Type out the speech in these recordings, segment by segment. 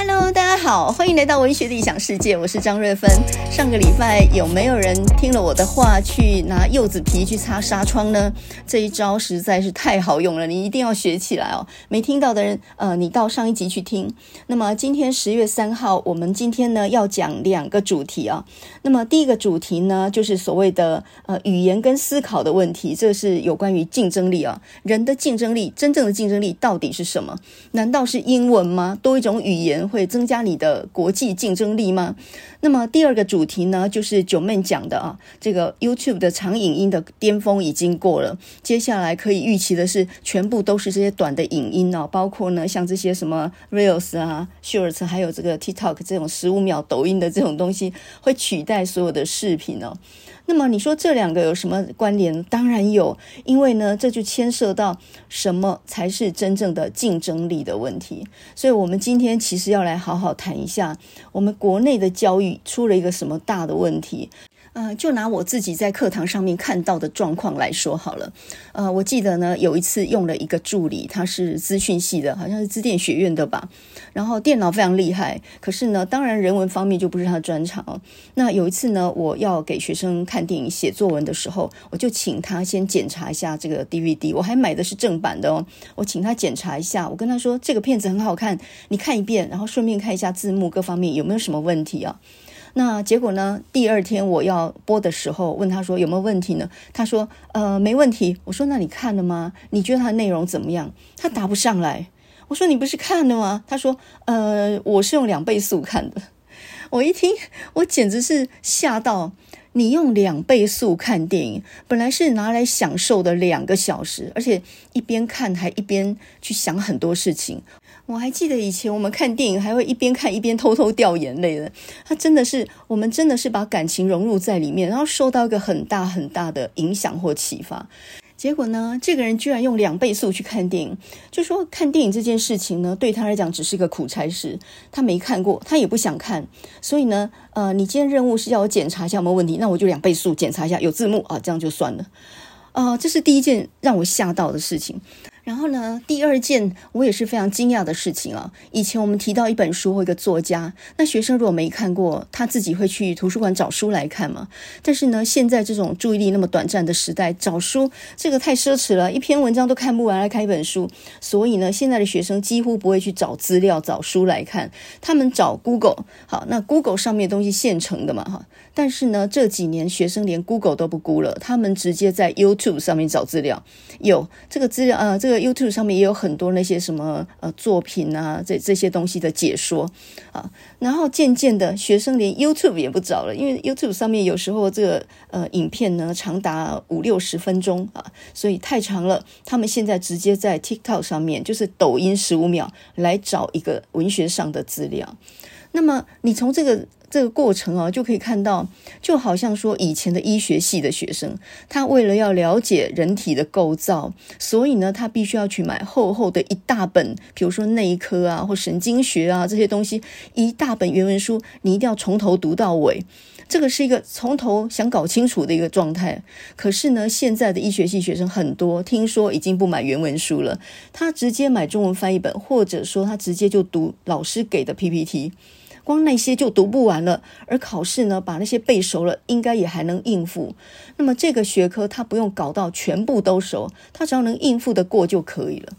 Hello，大家好，欢迎来到文学的异想世界，我是张瑞芬。上个礼拜有没有人听了我的话去拿柚子皮去擦纱窗呢？这一招实在是太好用了，你一定要学起来哦。没听到的人，呃，你到上一集去听。那么今天十月三号，我们今天呢要讲两个主题啊。那么第一个主题呢，就是所谓的呃语言跟思考的问题，这是有关于竞争力啊。人的竞争力，真正的竞争力到底是什么？难道是英文吗？多一种语言？会增加你的国际竞争力吗？那么第二个主题呢，就是九妹讲的啊，这个 YouTube 的长影音的巅峰已经过了，接下来可以预期的是，全部都是这些短的影音哦，包括呢像这些什么 Reels 啊、Shorts，还有这个 TikTok 这种十五秒抖音的这种东西，会取代所有的视频哦。那么你说这两个有什么关联？当然有，因为呢，这就牵涉到什么才是真正的竞争力的问题。所以，我们今天其实要来好好谈一下，我们国内的教育出了一个什么大的问题。呃，就拿我自己在课堂上面看到的状况来说好了。呃，我记得呢，有一次用了一个助理，他是资讯系的，好像是资电学院的吧。然后电脑非常厉害，可是呢，当然人文方面就不是他的专长。那有一次呢，我要给学生看电影、写作文的时候，我就请他先检查一下这个 DVD，我还买的是正版的哦。我请他检查一下，我跟他说这个片子很好看，你看一遍，然后顺便看一下字幕各方面有没有什么问题啊？那结果呢？第二天我要播的时候，问他说有没有问题呢？他说呃没问题。我说那你看了吗？你觉得它的内容怎么样？他答不上来。我说你不是看了吗？他说呃我是用两倍速看的。我一听我简直是吓到。你用两倍速看电影，本来是拿来享受的两个小时，而且一边看还一边去想很多事情。我还记得以前我们看电影还会一边看一边偷偷掉眼泪的，他真的是我们真的是把感情融入在里面，然后受到一个很大很大的影响或启发。结果呢，这个人居然用两倍速去看电影，就说看电影这件事情呢，对他来讲只是一个苦差事，他没看过，他也不想看。所以呢，呃，你今天任务是要我检查一下有没有问题，那我就两倍速检查一下，有字幕啊，这样就算了。啊、呃，这是第一件让我吓到的事情。然后呢，第二件我也是非常惊讶的事情啊。以前我们提到一本书或一个作家，那学生如果没看过，他自己会去图书馆找书来看嘛。但是呢，现在这种注意力那么短暂的时代，找书这个太奢侈了，一篇文章都看不完来看一本书。所以呢，现在的学生几乎不会去找资料、找书来看，他们找 Google。好，那 Google 上面的东西现成的嘛，哈。但是呢，这几年学生连 Google 都不估了，他们直接在 YouTube 上面找资料。有这个资料啊，这个。YouTube 上面也有很多那些什么呃作品啊，这这些东西的解说啊，然后渐渐的学生连 YouTube 也不找了，因为 YouTube 上面有时候这个呃影片呢长达五六十分钟啊，所以太长了。他们现在直接在 TikTok 上面，就是抖音十五秒来找一个文学上的资料。那么你从这个。这个过程啊，就可以看到，就好像说以前的医学系的学生，他为了要了解人体的构造，所以呢，他必须要去买厚厚的一大本，比如说内科啊或神经学啊这些东西，一大本原文书，你一定要从头读到尾。这个是一个从头想搞清楚的一个状态。可是呢，现在的医学系学生很多，听说已经不买原文书了，他直接买中文翻译本，或者说他直接就读老师给的 PPT。光那些就读不完了，而考试呢，把那些背熟了，应该也还能应付。那么这个学科他不用搞到全部都熟，他只要能应付得过就可以了。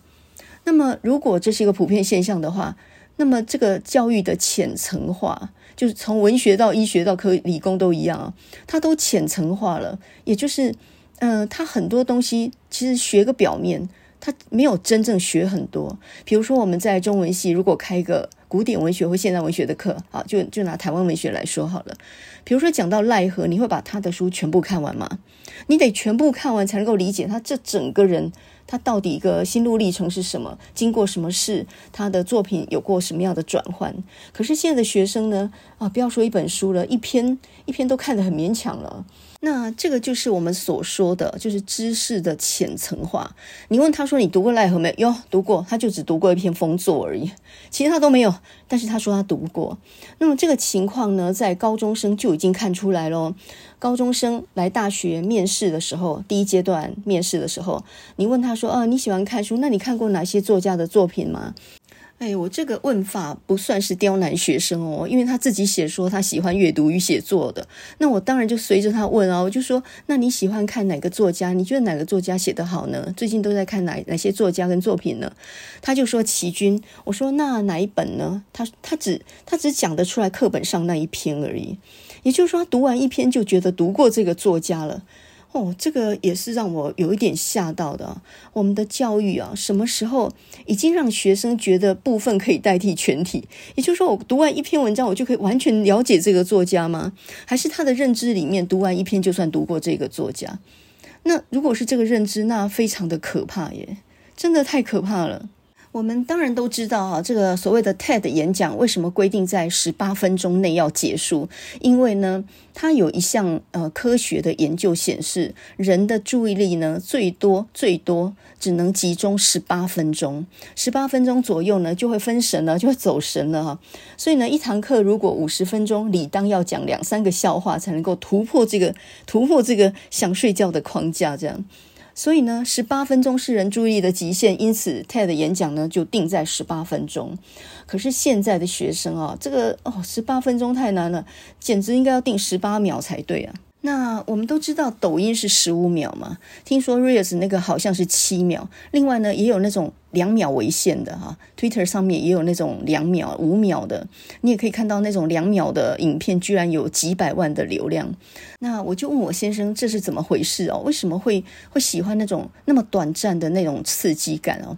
那么如果这是一个普遍现象的话，那么这个教育的浅层化，就是从文学到医学到科理工都一样啊，它都浅层化了。也就是，嗯、它很多东西其实学个表面，它没有真正学很多。比如说我们在中文系如果开个。古典文学或现代文学的课，好，就就拿台湾文学来说好了。比如说讲到赖和，你会把他的书全部看完吗？你得全部看完才能够理解他这整个人，他到底一个心路历程是什么，经过什么事，他的作品有过什么样的转换。可是现在的学生呢？啊，不要说一本书了，一篇一篇都看得很勉强了。那这个就是我们所说的，就是知识的浅层化。你问他说：“你读过赖何没有？”哟，读过，他就只读过一篇封作而已，其他都没有。但是他说他读过。那么这个情况呢，在高中生就已经看出来了。高中生来大学面试的时候，第一阶段面试的时候，你问他说：“啊，你喜欢看书？那你看过哪些作家的作品吗？”哎，我这个问法不算是刁难学生哦，因为他自己写说他喜欢阅读与写作的，那我当然就随着他问啊，我就说，那你喜欢看哪个作家？你觉得哪个作家写得好呢？最近都在看哪哪些作家跟作品呢？他就说齐君，我说那哪一本呢？他他只他只讲得出来课本上那一篇而已，也就是说他读完一篇就觉得读过这个作家了。哦，这个也是让我有一点吓到的。我们的教育啊，什么时候已经让学生觉得部分可以代替全体？也就是说，我读完一篇文章，我就可以完全了解这个作家吗？还是他的认知里面，读完一篇就算读过这个作家？那如果是这个认知，那非常的可怕耶，真的太可怕了。我们当然都知道啊，这个所谓的 TED 演讲为什么规定在十八分钟内要结束？因为呢，它有一项呃科学的研究显示，人的注意力呢，最多最多只能集中十八分钟，十八分钟左右呢就会分神了，就会走神了哈。所以呢，一堂课如果五十分钟，理当要讲两三个笑话才能够突破这个突破这个想睡觉的框架，这样。所以呢，十八分钟是人注意的极限，因此 TED 演讲呢就定在十八分钟。可是现在的学生啊，这个哦，十八分钟太难了，简直应该要定十八秒才对啊。那我们都知道抖音是十五秒嘛，听说 Reels 那个好像是七秒。另外呢，也有那种两秒为限的哈，Twitter 上面也有那种两秒、五秒的。你也可以看到那种两秒的影片，居然有几百万的流量。那我就问我先生，这是怎么回事哦？为什么会会喜欢那种那么短暂的那种刺激感哦？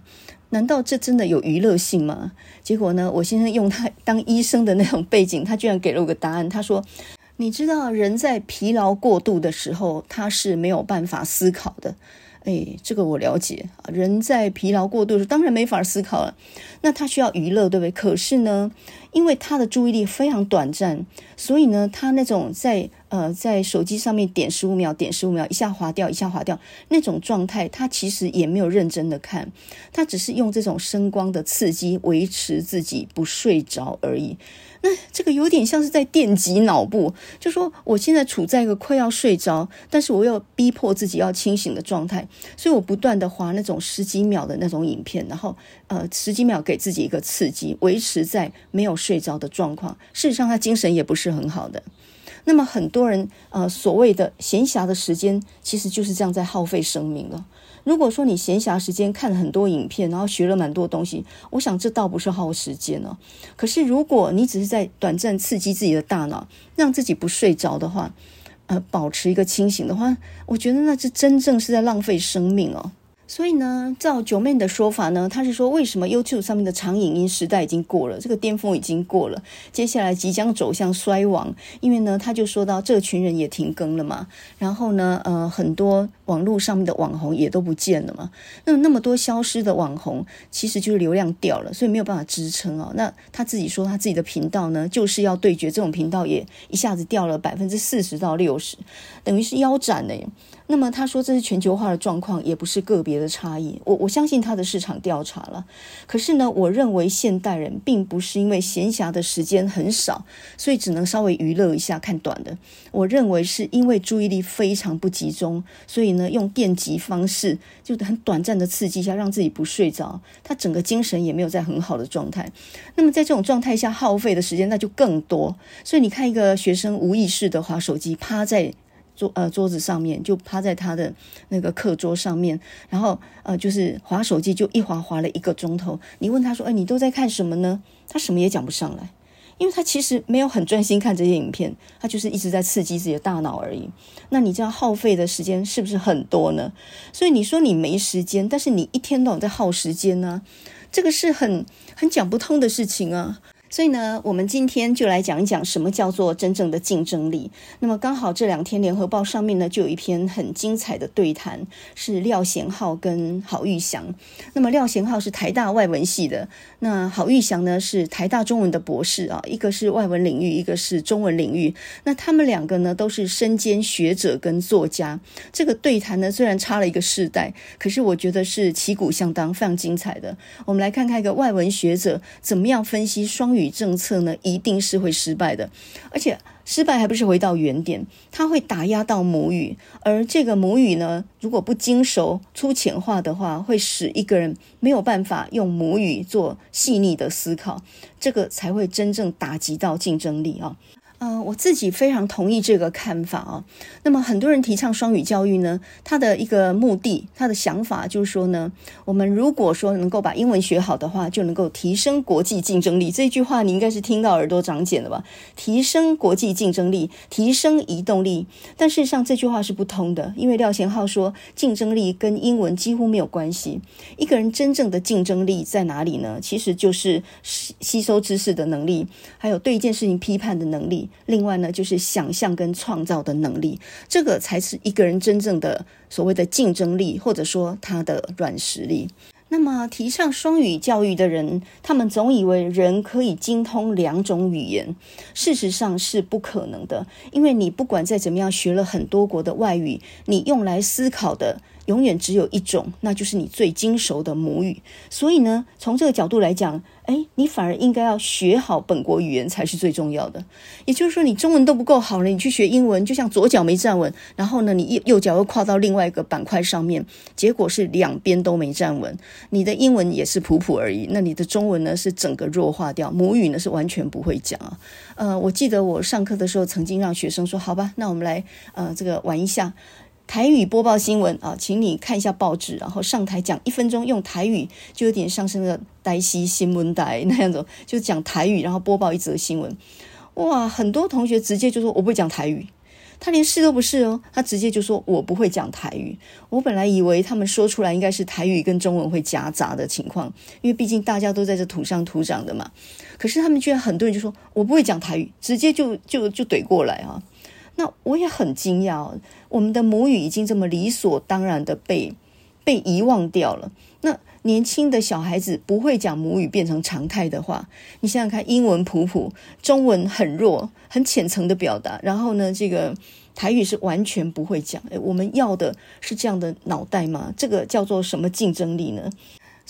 难道这真的有娱乐性吗？结果呢，我先生用他当医生的那种背景，他居然给了我个答案，他说。你知道人在疲劳过度的时候，他是没有办法思考的。哎，这个我了解。人在疲劳过度时，当然没法思考了。那他需要娱乐，对不对？可是呢，因为他的注意力非常短暂，所以呢，他那种在呃在手机上面点十五秒，点十五秒，一下滑掉，一下滑掉那种状态，他其实也没有认真的看，他只是用这种声光的刺激维持自己不睡着而已。那这个有点像是在电击脑部，就说我现在处在一个快要睡着，但是我又逼迫自己要清醒的状态，所以我不断的划那种十几秒的那种影片，然后呃十几秒给自己一个刺激，维持在没有睡着的状况。事实上，他精神也不是很好的。那么很多人呃所谓的闲暇的时间，其实就是这样在耗费生命了。如果说你闲暇时间看了很多影片，然后学了蛮多东西，我想这倒不是耗时间哦。可是如果你只是在短暂刺激自己的大脑，让自己不睡着的话，呃，保持一个清醒的话，我觉得那是真正是在浪费生命哦。所以呢，照九妹的说法呢，他是说，为什么 YouTube 上面的长影音时代已经过了，这个巅峰已经过了，接下来即将走向衰亡。因为呢，他就说到这群人也停更了嘛，然后呢，呃，很多网络上面的网红也都不见了嘛。那那么多消失的网红，其实就是流量掉了，所以没有办法支撑哦。那他自己说，他自己的频道呢，就是要对决这种频道，也一下子掉了百分之四十到六十，等于是腰斩了耶。那么他说这是全球化的状况，也不是个别的差异。我我相信他的市场调查了。可是呢，我认为现代人并不是因为闲暇的时间很少，所以只能稍微娱乐一下看短的。我认为是因为注意力非常不集中，所以呢，用电击方式就很短暂的刺激一下，让自己不睡着。他整个精神也没有在很好的状态。那么在这种状态下耗费的时间那就更多。所以你看一个学生无意识的滑手机，趴在。桌呃桌子上面就趴在他的那个课桌上面，然后呃就是划手机，就一划划了一个钟头。你问他说：“哎，你都在看什么呢？”他什么也讲不上来，因为他其实没有很专心看这些影片，他就是一直在刺激自己的大脑而已。那你这样耗费的时间是不是很多呢？所以你说你没时间，但是你一天到晚在耗时间呢，这个是很很讲不通的事情啊。所以呢，我们今天就来讲一讲什么叫做真正的竞争力。那么刚好这两天《联合报》上面呢就有一篇很精彩的对谈，是廖贤浩跟郝玉祥。那么廖贤浩是台大外文系的，那郝玉祥呢是台大中文的博士啊，一个是外文领域，一个是中文领域。那他们两个呢都是身兼学者跟作家。这个对谈呢虽然差了一个世代，可是我觉得是旗鼓相当，非常精彩的。我们来看看一个外文学者怎么样分析双语。与政策呢，一定是会失败的。而且失败还不是回到原点，它会打压到母语，而这个母语呢，如果不精熟、粗浅化的话，会使一个人没有办法用母语做细腻的思考，这个才会真正打击到竞争力啊。呃，我自己非常同意这个看法啊。那么很多人提倡双语教育呢，他的一个目的，他的想法就是说呢，我们如果说能够把英文学好的话，就能够提升国际竞争力。这句话你应该是听到耳朵长茧了吧？提升国际竞争力，提升移动力。但事实上这句话是不通的，因为廖贤浩说，竞争力跟英文几乎没有关系。一个人真正的竞争力在哪里呢？其实就是吸收知识的能力，还有对一件事情批判的能力。另外呢，就是想象跟创造的能力，这个才是一个人真正的所谓的竞争力，或者说他的软实力。那么，提倡双语教育的人，他们总以为人可以精通两种语言，事实上是不可能的，因为你不管再怎么样学了很多国的外语，你用来思考的。永远只有一种，那就是你最精熟的母语。所以呢，从这个角度来讲，哎，你反而应该要学好本国语言才是最重要的。也就是说，你中文都不够好了，你去学英文，就像左脚没站稳，然后呢，你右脚又跨到另外一个板块上面，结果是两边都没站稳。你的英文也是普普而已，那你的中文呢是整个弱化掉，母语呢是完全不会讲啊。呃，我记得我上课的时候曾经让学生说：“好吧，那我们来呃这个玩一下。”台语播报新闻啊，请你看一下报纸，然后上台讲一分钟，用台语就有点像是那个台西新闻台那样子，就讲台语，然后播报一则新闻。哇，很多同学直接就说我不会讲台语，他连试都不试哦，他直接就说我不会讲台语。我本来以为他们说出来应该是台语跟中文会夹杂的情况，因为毕竟大家都在这土生土长的嘛。可是他们居然很多人就说我不会讲台语，直接就就就怼过来啊。那我也很惊讶，我们的母语已经这么理所当然的被被遗忘掉了。那年轻的小孩子不会讲母语变成常态的话，你想想看，英文普普，中文很弱，很浅层的表达，然后呢，这个台语是完全不会讲。诶，我们要的是这样的脑袋吗？这个叫做什么竞争力呢？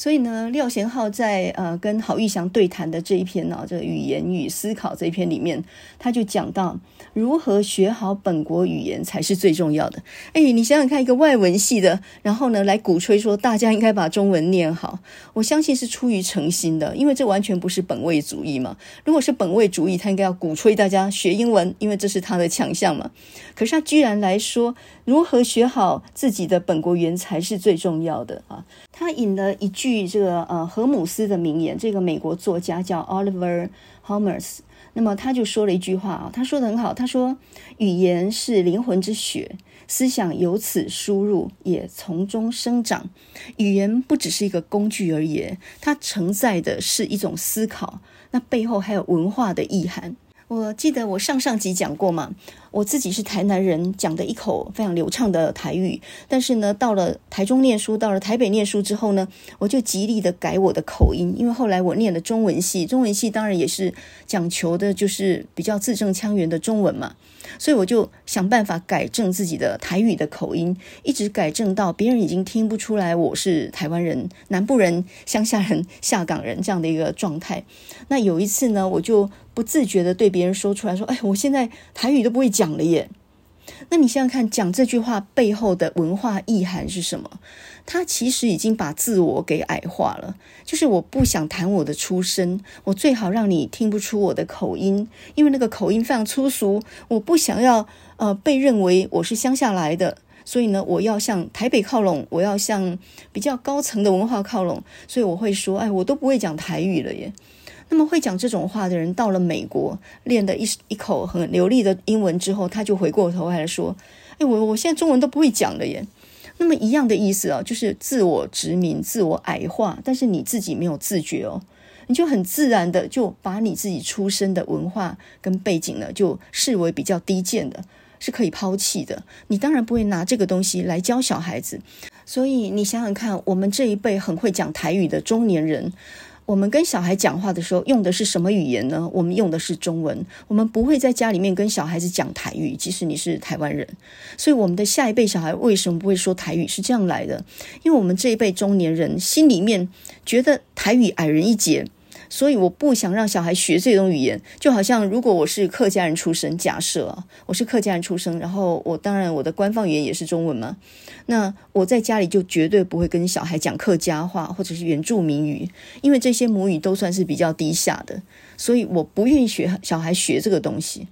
所以呢，廖贤浩在呃跟郝玉祥对谈的这一篇呢、这个语言与思考这一篇里面，他就讲到如何学好本国语言才是最重要的。哎，你想想看，一个外文系的，然后呢来鼓吹说大家应该把中文念好，我相信是出于诚心的，因为这完全不是本位主义嘛。如果是本位主义，他应该要鼓吹大家学英文，因为这是他的强项嘛。可是他居然来说，如何学好自己的本国语言才是最重要的啊。他引了一句这个呃荷姆斯的名言，这个美国作家叫 Oliver Holmes，那么他就说了一句话啊，他说得很好，他说语言是灵魂之血，思想由此输入，也从中生长。语言不只是一个工具而已，它承载的是一种思考，那背后还有文化的意涵。我记得我上上集讲过嘛，我自己是台南人，讲的一口非常流畅的台语。但是呢，到了台中念书，到了台北念书之后呢，我就极力的改我的口音，因为后来我念了中文系，中文系当然也是讲求的就是比较字正腔圆的中文嘛。所以我就想办法改正自己的台语的口音，一直改正到别人已经听不出来我是台湾人、南部人、乡下人、下港人这样的一个状态。那有一次呢，我就不自觉地对别人说出来说：“哎，我现在台语都不会讲了耶。”那你想想看，讲这句话背后的文化意涵是什么？他其实已经把自我给矮化了。就是我不想谈我的出身，我最好让你听不出我的口音，因为那个口音非常粗俗。我不想要呃被认为我是乡下来的，所以呢，我要向台北靠拢，我要向比较高层的文化靠拢。所以我会说，哎，我都不会讲台语了耶。那么会讲这种话的人，到了美国练的一一口很流利的英文之后，他就回过头来说：“哎，我我现在中文都不会讲了耶。”那么一样的意思啊，就是自我殖民、自我矮化，但是你自己没有自觉哦，你就很自然的就把你自己出身的文化跟背景呢，就视为比较低贱的，是可以抛弃的。你当然不会拿这个东西来教小孩子，所以你想想看，我们这一辈很会讲台语的中年人。我们跟小孩讲话的时候用的是什么语言呢？我们用的是中文。我们不会在家里面跟小孩子讲台语，即使你是台湾人。所以我们的下一辈小孩为什么不会说台语？是这样来的，因为我们这一辈中年人心里面觉得台语矮人一截，所以我不想让小孩学这种语言。就好像如果我是客家人出身，假设啊，我是客家人出生，然后我当然我的官方语言也是中文嘛，那我在家里就绝对不会跟小孩讲客家话或者是原住民语，因为这些母语都算是比较低下的，所以我不愿意学小孩学这个东西。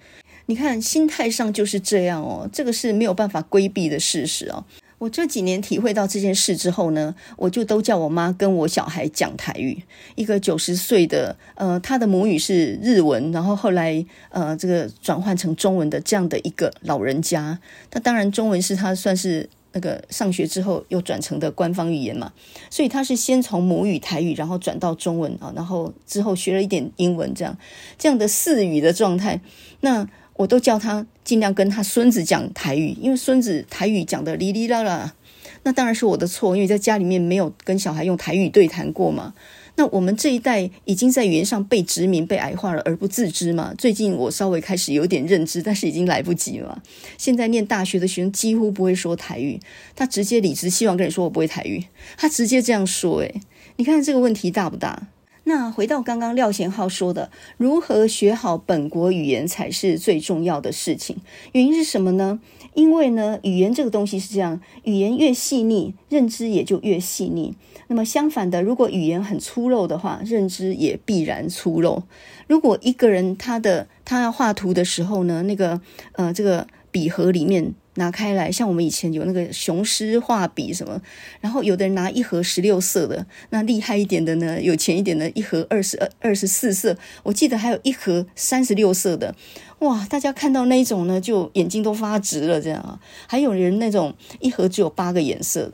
你看，心态上就是这样哦，这个是没有办法规避的事实哦。我这几年体会到这件事之后呢，我就都叫我妈跟我小孩讲台语。一个九十岁的，呃，他的母语是日文，然后后来呃，这个转换成中文的这样的一个老人家。他当然中文是他算是那个上学之后又转成的官方语言嘛，所以他是先从母语台语，然后转到中文啊，然后之后学了一点英文，这样这样的四语的状态。那我都叫他尽量跟他孙子讲台语，因为孙子台语讲的哩哩啦啦，那当然是我的错，因为在家里面没有跟小孩用台语对谈过嘛。那我们这一代已经在语言上被殖民、被矮化了而不自知嘛。最近我稍微开始有点认知，但是已经来不及了。现在念大学的学生几乎不会说台语，他直接理直气壮跟你说我不会台语，他直接这样说，诶，你看这个问题大不大？那回到刚刚廖贤浩说的，如何学好本国语言才是最重要的事情。原因是什么呢？因为呢，语言这个东西是这样，语言越细腻，认知也就越细腻。那么相反的，如果语言很粗陋的话，认知也必然粗陋。如果一个人他的他要画图的时候呢，那个呃这个笔盒里面。拿开来，像我们以前有那个雄狮画笔什么，然后有的人拿一盒十六色的，那厉害一点的呢，有钱一点的，一盒二十二、二十四色，我记得还有一盒三十六色的，哇！大家看到那一种呢，就眼睛都发直了，这样啊。还有人那种一盒只有八个颜色的，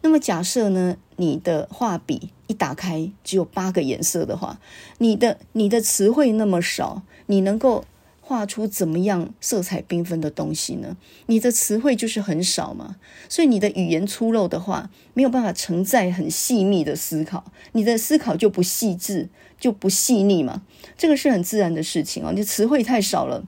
那么假设呢，你的画笔一打开只有八个颜色的话，你的你的词汇那么少，你能够画出怎么样色彩缤纷的东西呢？你的词汇就是很少嘛，所以你的语言粗陋的话，没有办法承载很细密的思考，你的思考就不细致，就不细腻嘛。这个是很自然的事情哦，你词汇太少了。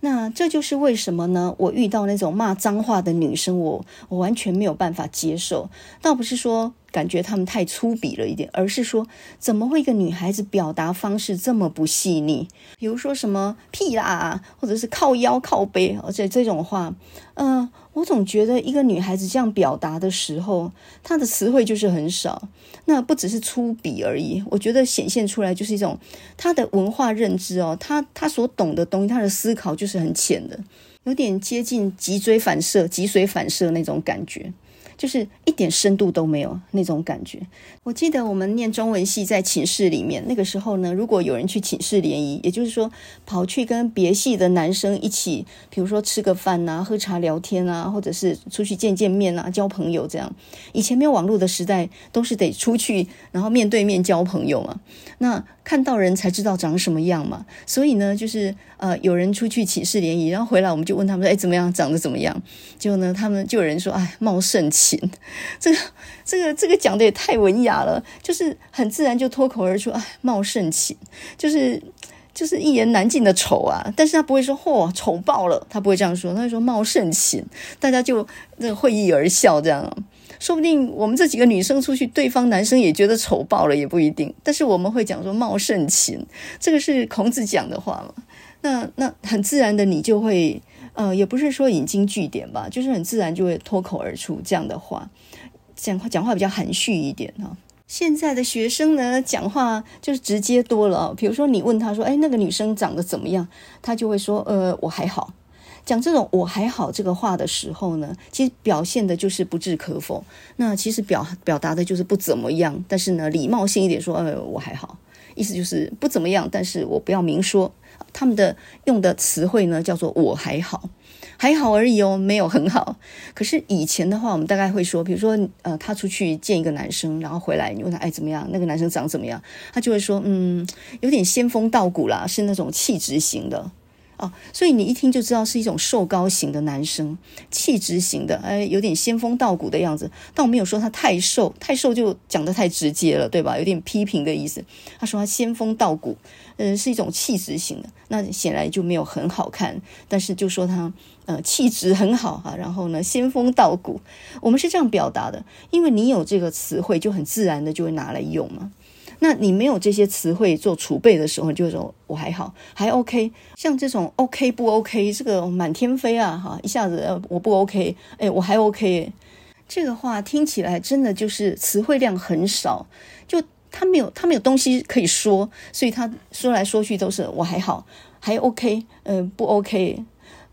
那这就是为什么呢？我遇到那种骂脏话的女生，我我完全没有办法接受。倒不是说。感觉他们太粗鄙了一点，而是说，怎么会一个女孩子表达方式这么不细腻？比如说什么屁啦，或者是靠腰靠背，而且这种话，嗯、我总觉得一个女孩子这样表达的时候，她的词汇就是很少。那不只是粗鄙而已，我觉得显现出来就是一种她的文化认知哦，她她所懂的东西，她的思考就是很浅的，有点接近脊椎反射、脊髓反射那种感觉。就是一点深度都没有那种感觉。我记得我们念中文系在寝室里面，那个时候呢，如果有人去寝室联谊，也就是说跑去跟别系的男生一起，比如说吃个饭啊、喝茶聊天啊，或者是出去见见面啊、交朋友这样。以前没有网络的时代，都是得出去，然后面对面交朋友嘛。那看到人才知道长什么样嘛。所以呢，就是呃，有人出去寝室联谊，然后回来我们就问他们说：“哎，怎么样？长得怎么样？”结果呢，他们就有人说：“哎，貌甚奇。”这个这个这个讲的也太文雅了，就是很自然就脱口而出，哎，貌甚奇，就是就是一言难尽的丑啊！但是他不会说嚯丑爆了，他不会这样说，他会说貌甚奇，大家就那个会意而笑，这样，说不定我们这几个女生出去，对方男生也觉得丑爆了，也不一定。但是我们会讲说貌甚情，这个是孔子讲的话嘛？那那很自然的，你就会。呃，也不是说引经据典吧，就是很自然就会脱口而出这样的话，讲话讲话比较含蓄一点哈。现在的学生呢，讲话就是直接多了。比如说你问他说：“哎，那个女生长得怎么样？”他就会说：“呃，我还好。”讲这种“我还好”这个话的时候呢，其实表现的就是不置可否。那其实表表达的就是不怎么样，但是呢，礼貌性一点说：“呃，我还好。”意思就是不怎么样，但是我不要明说。他们的用的词汇呢，叫做“我还好，还好而已哦，没有很好。”可是以前的话，我们大概会说，比如说，呃，他出去见一个男生，然后回来，你问他，哎，怎么样？那个男生长怎么样？他就会说，嗯，有点仙风道骨啦，是那种气质型的。哦，所以你一听就知道是一种瘦高型的男生，气质型的，哎，有点仙风道骨的样子。但我没有说他太瘦，太瘦就讲得太直接了，对吧？有点批评的意思。他说他仙风道骨，嗯、呃，是一种气质型的，那显然就没有很好看。但是就说他，呃，气质很好啊。然后呢，仙风道骨，我们是这样表达的，因为你有这个词汇，就很自然的就会拿来用嘛。那你没有这些词汇做储备的时候，就说我还好，还 OK。像这种 OK 不 OK，这个满天飞啊，哈，一下子我不 OK，哎，我还 OK。这个话听起来真的就是词汇量很少，就他没有他没有东西可以说，所以他说来说去都是我还好，还 OK，嗯、不 OK。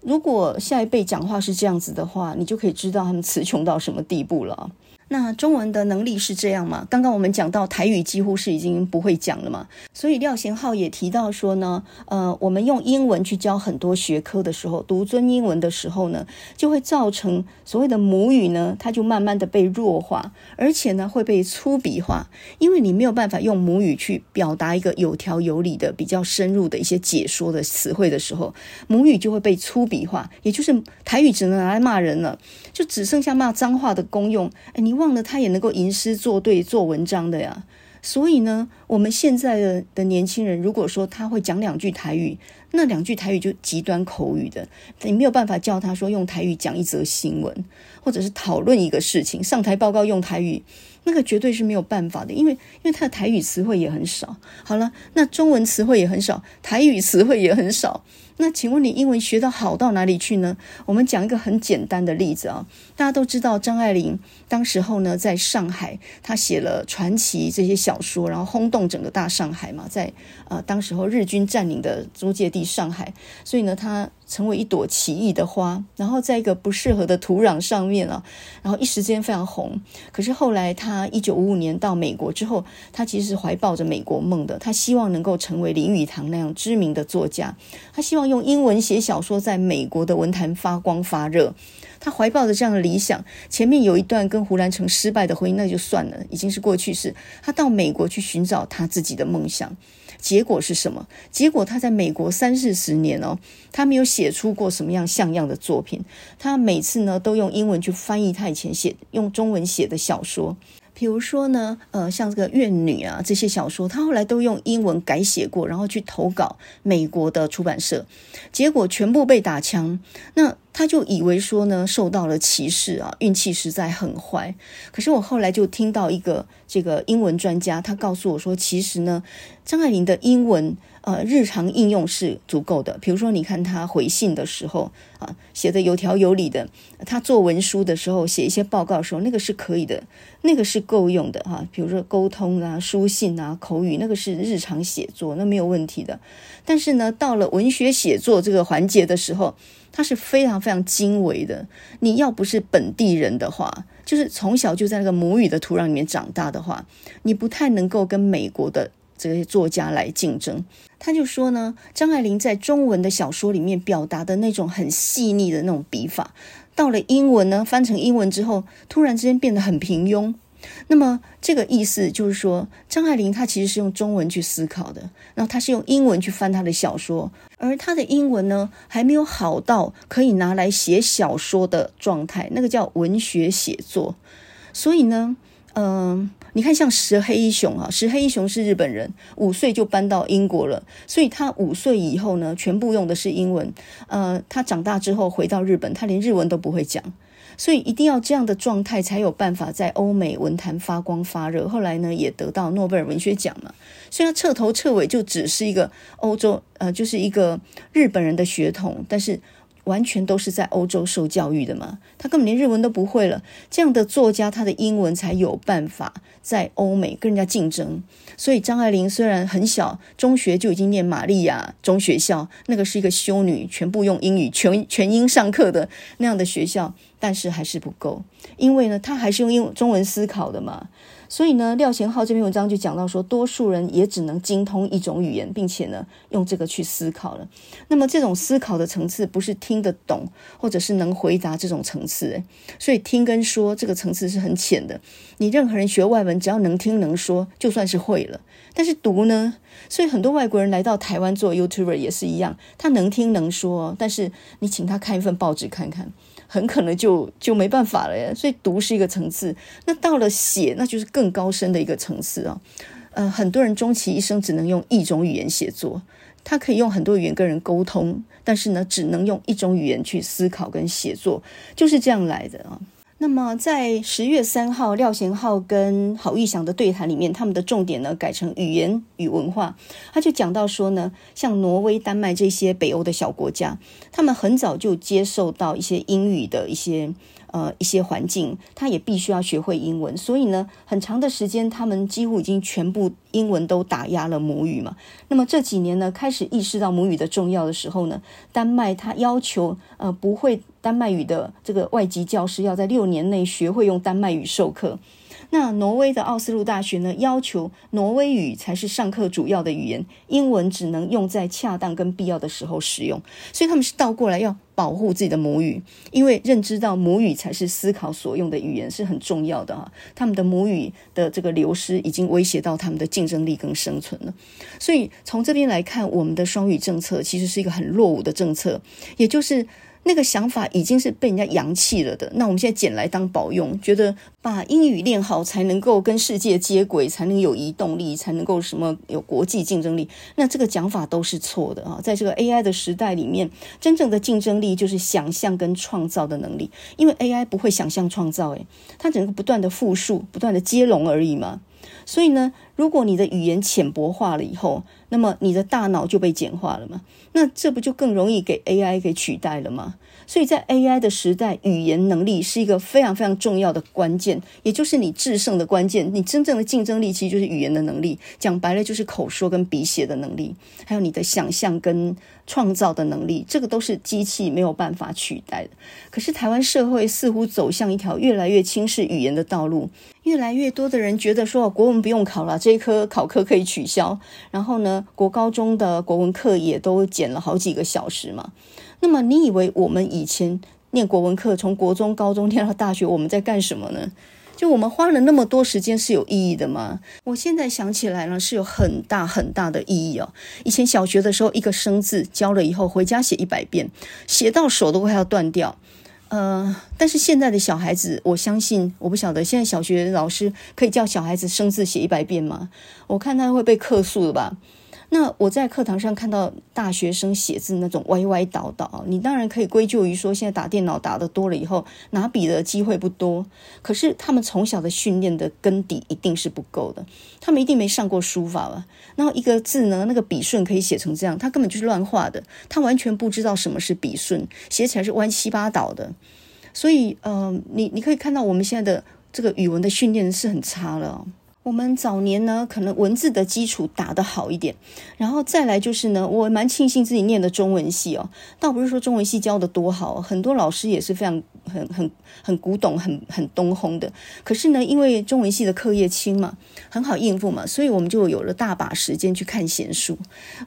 如果下一辈讲话是这样子的话，你就可以知道他们词穷到什么地步了。那中文的能力是这样吗？刚刚我们讲到台语几乎是已经不会讲了嘛，所以廖贤浩也提到说呢，呃，我们用英文去教很多学科的时候，独尊英文的时候呢，就会造成所谓的母语呢，它就慢慢的被弱化，而且呢会被粗鄙化，因为你没有办法用母语去表达一个有条有理的、比较深入的一些解说的词汇的时候，母语就会被粗鄙化，也就是台语只能拿来骂人了，就只剩下骂脏话的功用。哎，你。忘了他也能够吟诗作对做文章的呀，所以呢，我们现在的的年轻人，如果说他会讲两句台语，那两句台语就极端口语的，你没有办法叫他说用台语讲一则新闻，或者是讨论一个事情，上台报告用台语，那个绝对是没有办法的，因为因为他的台语词汇也很少。好了，那中文词汇也很少，台语词汇也很少。那请问你英文学到好到哪里去呢？我们讲一个很简单的例子啊，大家都知道张爱玲当时候呢，在上海，她写了传奇这些小说，然后轰动整个大上海嘛，在呃当时候日军占领的租界地上海，所以呢，她。成为一朵奇异的花，然后在一个不适合的土壤上面啊，然后一时间非常红。可是后来他一九五五年到美国之后，他其实是怀抱着美国梦的，他希望能够成为林语堂那样知名的作家，他希望用英文写小说，在美国的文坛发光发热。他怀抱着这样的理想，前面有一段跟胡兰成失败的婚姻，那就算了，已经是过去式。他到美国去寻找他自己的梦想。结果是什么？结果他在美国三四十年哦，他没有写出过什么样像样的作品。他每次呢都用英文去翻译他以前写用中文写的小说，比如说呢，呃，像这个怨女啊这些小说，他后来都用英文改写过，然后去投稿美国的出版社，结果全部被打枪。那他就以为说呢，受到了歧视啊，运气实在很坏。可是我后来就听到一个这个英文专家，他告诉我说，其实呢，张爱玲的英文呃日常应用是足够的。比如说，你看他回信的时候啊，写得有条有理的；他做文书的时候，写一些报告的时候，那个是可以的，那个是够用的哈。比如说沟通啊、书信啊、口语，那个是日常写作，那没有问题的。但是呢，到了文学写作这个环节的时候，他是非常非常精微的。你要不是本地人的话，就是从小就在那个母语的土壤里面长大的话，你不太能够跟美国的这些作家来竞争。他就说呢，张爱玲在中文的小说里面表达的那种很细腻的那种笔法，到了英文呢，翻成英文之后，突然之间变得很平庸。那么这个意思就是说，张爱玲她其实是用中文去思考的，然后她是用英文去翻她的小说，而她的英文呢，还没有好到可以拿来写小说的状态，那个叫文学写作。所以呢，嗯、你看像石黑一雄啊，石黑一雄是日本人，五岁就搬到英国了，所以他五岁以后呢，全部用的是英文。呃，他长大之后回到日本，他连日文都不会讲。所以一定要这样的状态才有办法在欧美文坛发光发热。后来呢，也得到诺贝尔文学奖嘛。虽然彻头彻尾就只是一个欧洲，呃，就是一个日本人的血统，但是完全都是在欧洲受教育的嘛。他根本连日文都不会了。这样的作家，他的英文才有办法在欧美跟人家竞争。所以张爱玲虽然很小，中学就已经念玛丽亚中学校，那个是一个修女，全部用英语全全英上课的那样的学校。但是还是不够，因为呢，他还是用英中文思考的嘛。所以呢，廖贤浩这篇文章就讲到说，多数人也只能精通一种语言，并且呢，用这个去思考了。那么这种思考的层次，不是听得懂或者是能回答这种层次。所以听跟说这个层次是很浅的。你任何人学外文，只要能听能说，就算是会了。但是读呢？所以很多外国人来到台湾做 YouTuber 也是一样，他能听能说，但是你请他看一份报纸看看。很可能就就没办法了耶，所以读是一个层次，那到了写，那就是更高深的一个层次啊。呃，很多人终其一生只能用一种语言写作，他可以用很多语言跟人沟通，但是呢，只能用一种语言去思考跟写作，就是这样来的啊。那么在十月三号，廖贤浩跟郝玉祥的对谈里面，他们的重点呢改成语言与文化。他就讲到说呢，像挪威、丹麦这些北欧的小国家，他们很早就接受到一些英语的一些呃一些环境，他也必须要学会英文。所以呢，很长的时间，他们几乎已经全部英文都打压了母语嘛。那么这几年呢，开始意识到母语的重要的时候呢，丹麦他要求呃不会。丹麦语的这个外籍教师要在六年内学会用丹麦语授课。那挪威的奥斯陆大学呢，要求挪威语才是上课主要的语言，英文只能用在恰当跟必要的时候使用。所以他们是倒过来要保护自己的母语，因为认知到母语才是思考所用的语言是很重要的哈。他们的母语的这个流失已经威胁到他们的竞争力跟生存了。所以从这边来看，我们的双语政策其实是一个很落伍的政策，也就是。那个想法已经是被人家扬弃了的，那我们现在捡来当宝用，觉得把英语练好才能够跟世界接轨，才能有移动力，才能够什么有国际竞争力。那这个讲法都是错的啊！在这个 AI 的时代里面，真正的竞争力就是想象跟创造的能力，因为 AI 不会想象创造，诶，它只能不断的复述、不断的接龙而已嘛。所以呢，如果你的语言浅薄化了以后，那么你的大脑就被简化了嘛？那这不就更容易给 AI 给取代了吗？所以在 AI 的时代，语言能力是一个非常非常重要的关键，也就是你制胜的关键。你真正的竞争力其实就是语言的能力，讲白了就是口说跟笔写的能力，还有你的想象跟创造的能力，这个都是机器没有办法取代的。可是台湾社会似乎走向一条越来越轻视语言的道路，越来越多的人觉得说国文不用考了，这一科考科可以取消。然后呢，国高中的国文课也都减了好几个小时嘛。那么你以为我们以前念国文课，从国中、高中念到大学，我们在干什么呢？就我们花了那么多时间是有意义的吗？我现在想起来呢，是有很大很大的意义哦。以前小学的时候，一个生字教了以后，回家写一百遍，写到手都快要断掉。呃，但是现在的小孩子，我相信，我不晓得现在小学老师可以叫小孩子生字写一百遍吗？我看他会被克诉的吧。那我在课堂上看到大学生写字那种歪歪倒倒，你当然可以归咎于说现在打电脑打得多了以后拿笔的机会不多。可是他们从小的训练的根底一定是不够的，他们一定没上过书法吧？然后一个字呢，那个笔顺可以写成这样，他根本就是乱画的，他完全不知道什么是笔顺，写起来是歪七八倒的。所以，呃，你你可以看到我们现在的这个语文的训练是很差了。我们早年呢，可能文字的基础打得好一点，然后再来就是呢，我蛮庆幸自己念的中文系哦，倒不是说中文系教的多好，很多老师也是非常很很很古董、很很东烘的。可是呢，因为中文系的课业轻嘛，很好应付嘛，所以我们就有了大把时间去看闲书。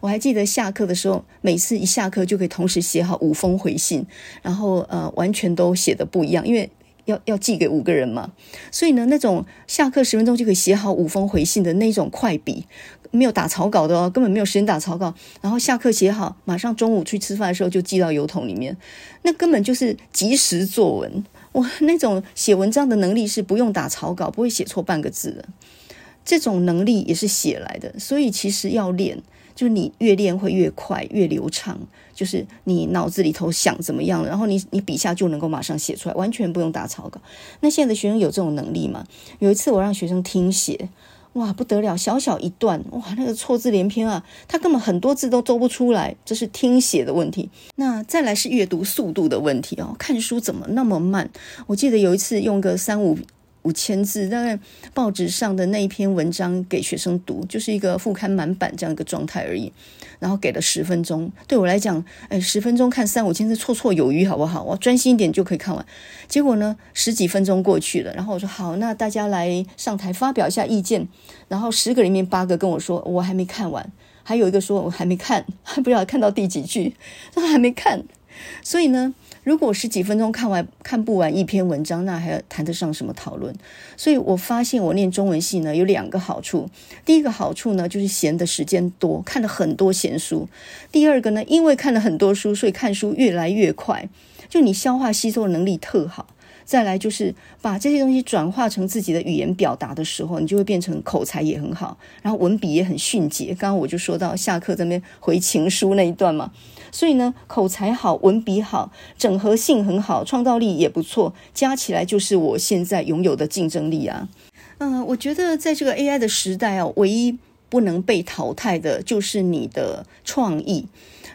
我还记得下课的时候，每次一下课就可以同时写好五封回信，然后呃，完全都写的不一样，因为。要要寄给五个人嘛，所以呢，那种下课十分钟就可以写好五封回信的那种快笔，没有打草稿的哦，根本没有时间打草稿。然后下课写好，马上中午去吃饭的时候就寄到邮筒里面，那根本就是即时作文。我那种写文章的能力是不用打草稿，不会写错半个字的，这种能力也是写来的。所以其实要练。就是你越练会越快越流畅，就是你脑子里头想怎么样，然后你你笔下就能够马上写出来，完全不用打草稿。那现在的学生有这种能力吗？有一次我让学生听写，哇不得了，小小一段，哇那个错字连篇啊，他根本很多字都诌不出来，这是听写的问题。那再来是阅读速度的问题哦，看书怎么那么慢？我记得有一次用个三五。五千字，大概报纸上的那一篇文章给学生读，就是一个副刊满版这样一个状态而已。然后给了十分钟，对我来讲，哎，十分钟看三五千字绰绰有余，好不好？我专心一点就可以看完。结果呢，十几分钟过去了，然后我说好，那大家来上台发表一下意见。然后十个里面八个跟我说我还没看完，还有一个说我还没看，还 不知道看到第几句，他 还没看。所以呢。如果十几分钟看完看不完一篇文章，那还要谈得上什么讨论？所以我发现我念中文系呢，有两个好处。第一个好处呢，就是闲的时间多，看了很多闲书。第二个呢，因为看了很多书，所以看书越来越快，就你消化吸收能力特好。再来就是把这些东西转化成自己的语言表达的时候，你就会变成口才也很好，然后文笔也很迅捷。刚刚我就说到下课在那边回情书那一段嘛。所以呢，口才好，文笔好，整合性很好，创造力也不错，加起来就是我现在拥有的竞争力啊。嗯、我觉得在这个 AI 的时代啊，唯一不能被淘汰的就是你的创意。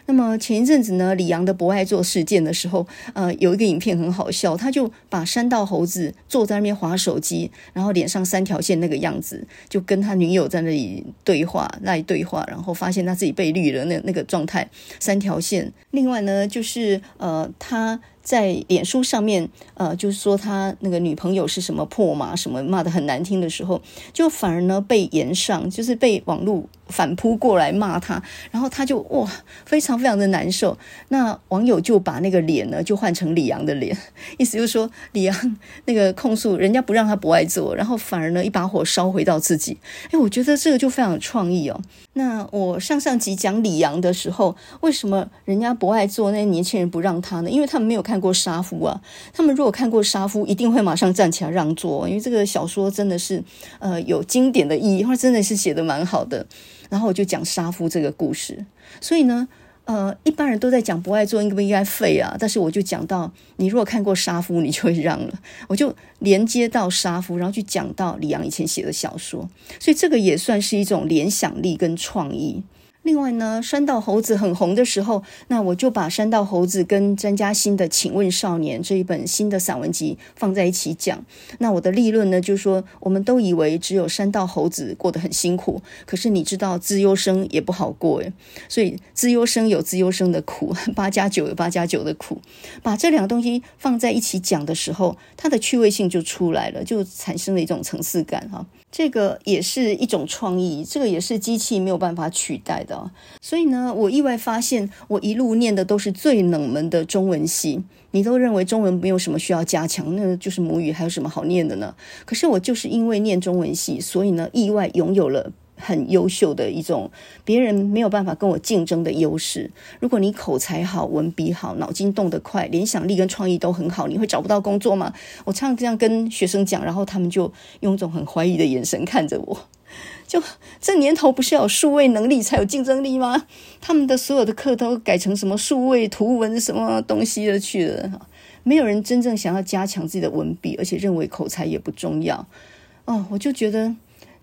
那么前一阵子呢，李阳的不爱做事件的时候，呃，有一个影片很好笑，他就把山道猴子坐在那边划手机，然后脸上三条线那个样子，就跟他女友在那里对话，那里对话，然后发现他自己被绿了，那那个状态三条线。另外呢，就是呃，他。在脸书上面，呃，就是说他那个女朋友是什么破马，什么骂得很难听的时候，就反而呢被延上，就是被网络反扑过来骂他，然后他就哇，非常非常的难受。那网友就把那个脸呢就换成李阳的脸，意思就是说李阳那个控诉人家不让他不爱做，然后反而呢一把火烧回到自己。哎，我觉得这个就非常有创意哦。那我上上集讲李阳的时候，为什么人家不爱做那些年轻人不让他呢？因为他们没有看过杀夫啊。他们如果看过杀夫，一定会马上站起来让座，因为这个小说真的是呃有经典的意义，或者真的是写的蛮好的。然后我就讲杀夫这个故事，所以呢。呃，一般人都在讲不爱做应不应该废啊？但是我就讲到，你如果看过杀夫，你就会让了。我就连接到杀夫，然后去讲到李阳以前写的小说，所以这个也算是一种联想力跟创意。另外呢，山道猴子很红的时候，那我就把山道猴子跟詹嘉欣的《请问少年》这一本新的散文集放在一起讲。那我的立论呢，就是说，我们都以为只有山道猴子过得很辛苦，可是你知道，资优生也不好过诶。所以资优生有资优生的苦，八加九有八加九的苦。把这两个东西放在一起讲的时候，它的趣味性就出来了，就产生了一种层次感哈。这个也是一种创意，这个也是机器没有办法取代的。所以呢，我意外发现，我一路念的都是最冷门的中文系。你都认为中文没有什么需要加强，那就是母语，还有什么好念的呢？可是我就是因为念中文系，所以呢，意外拥有了。很优秀的一种，别人没有办法跟我竞争的优势。如果你口才好、文笔好、脑筋动得快、联想力跟创意都很好，你会找不到工作吗？我常常这样跟学生讲，然后他们就用一种很怀疑的眼神看着我。就这年头不是要有数位能力才有竞争力吗？他们的所有的课都改成什么数位图文什么东西的去了，没有人真正想要加强自己的文笔，而且认为口才也不重要。哦，我就觉得。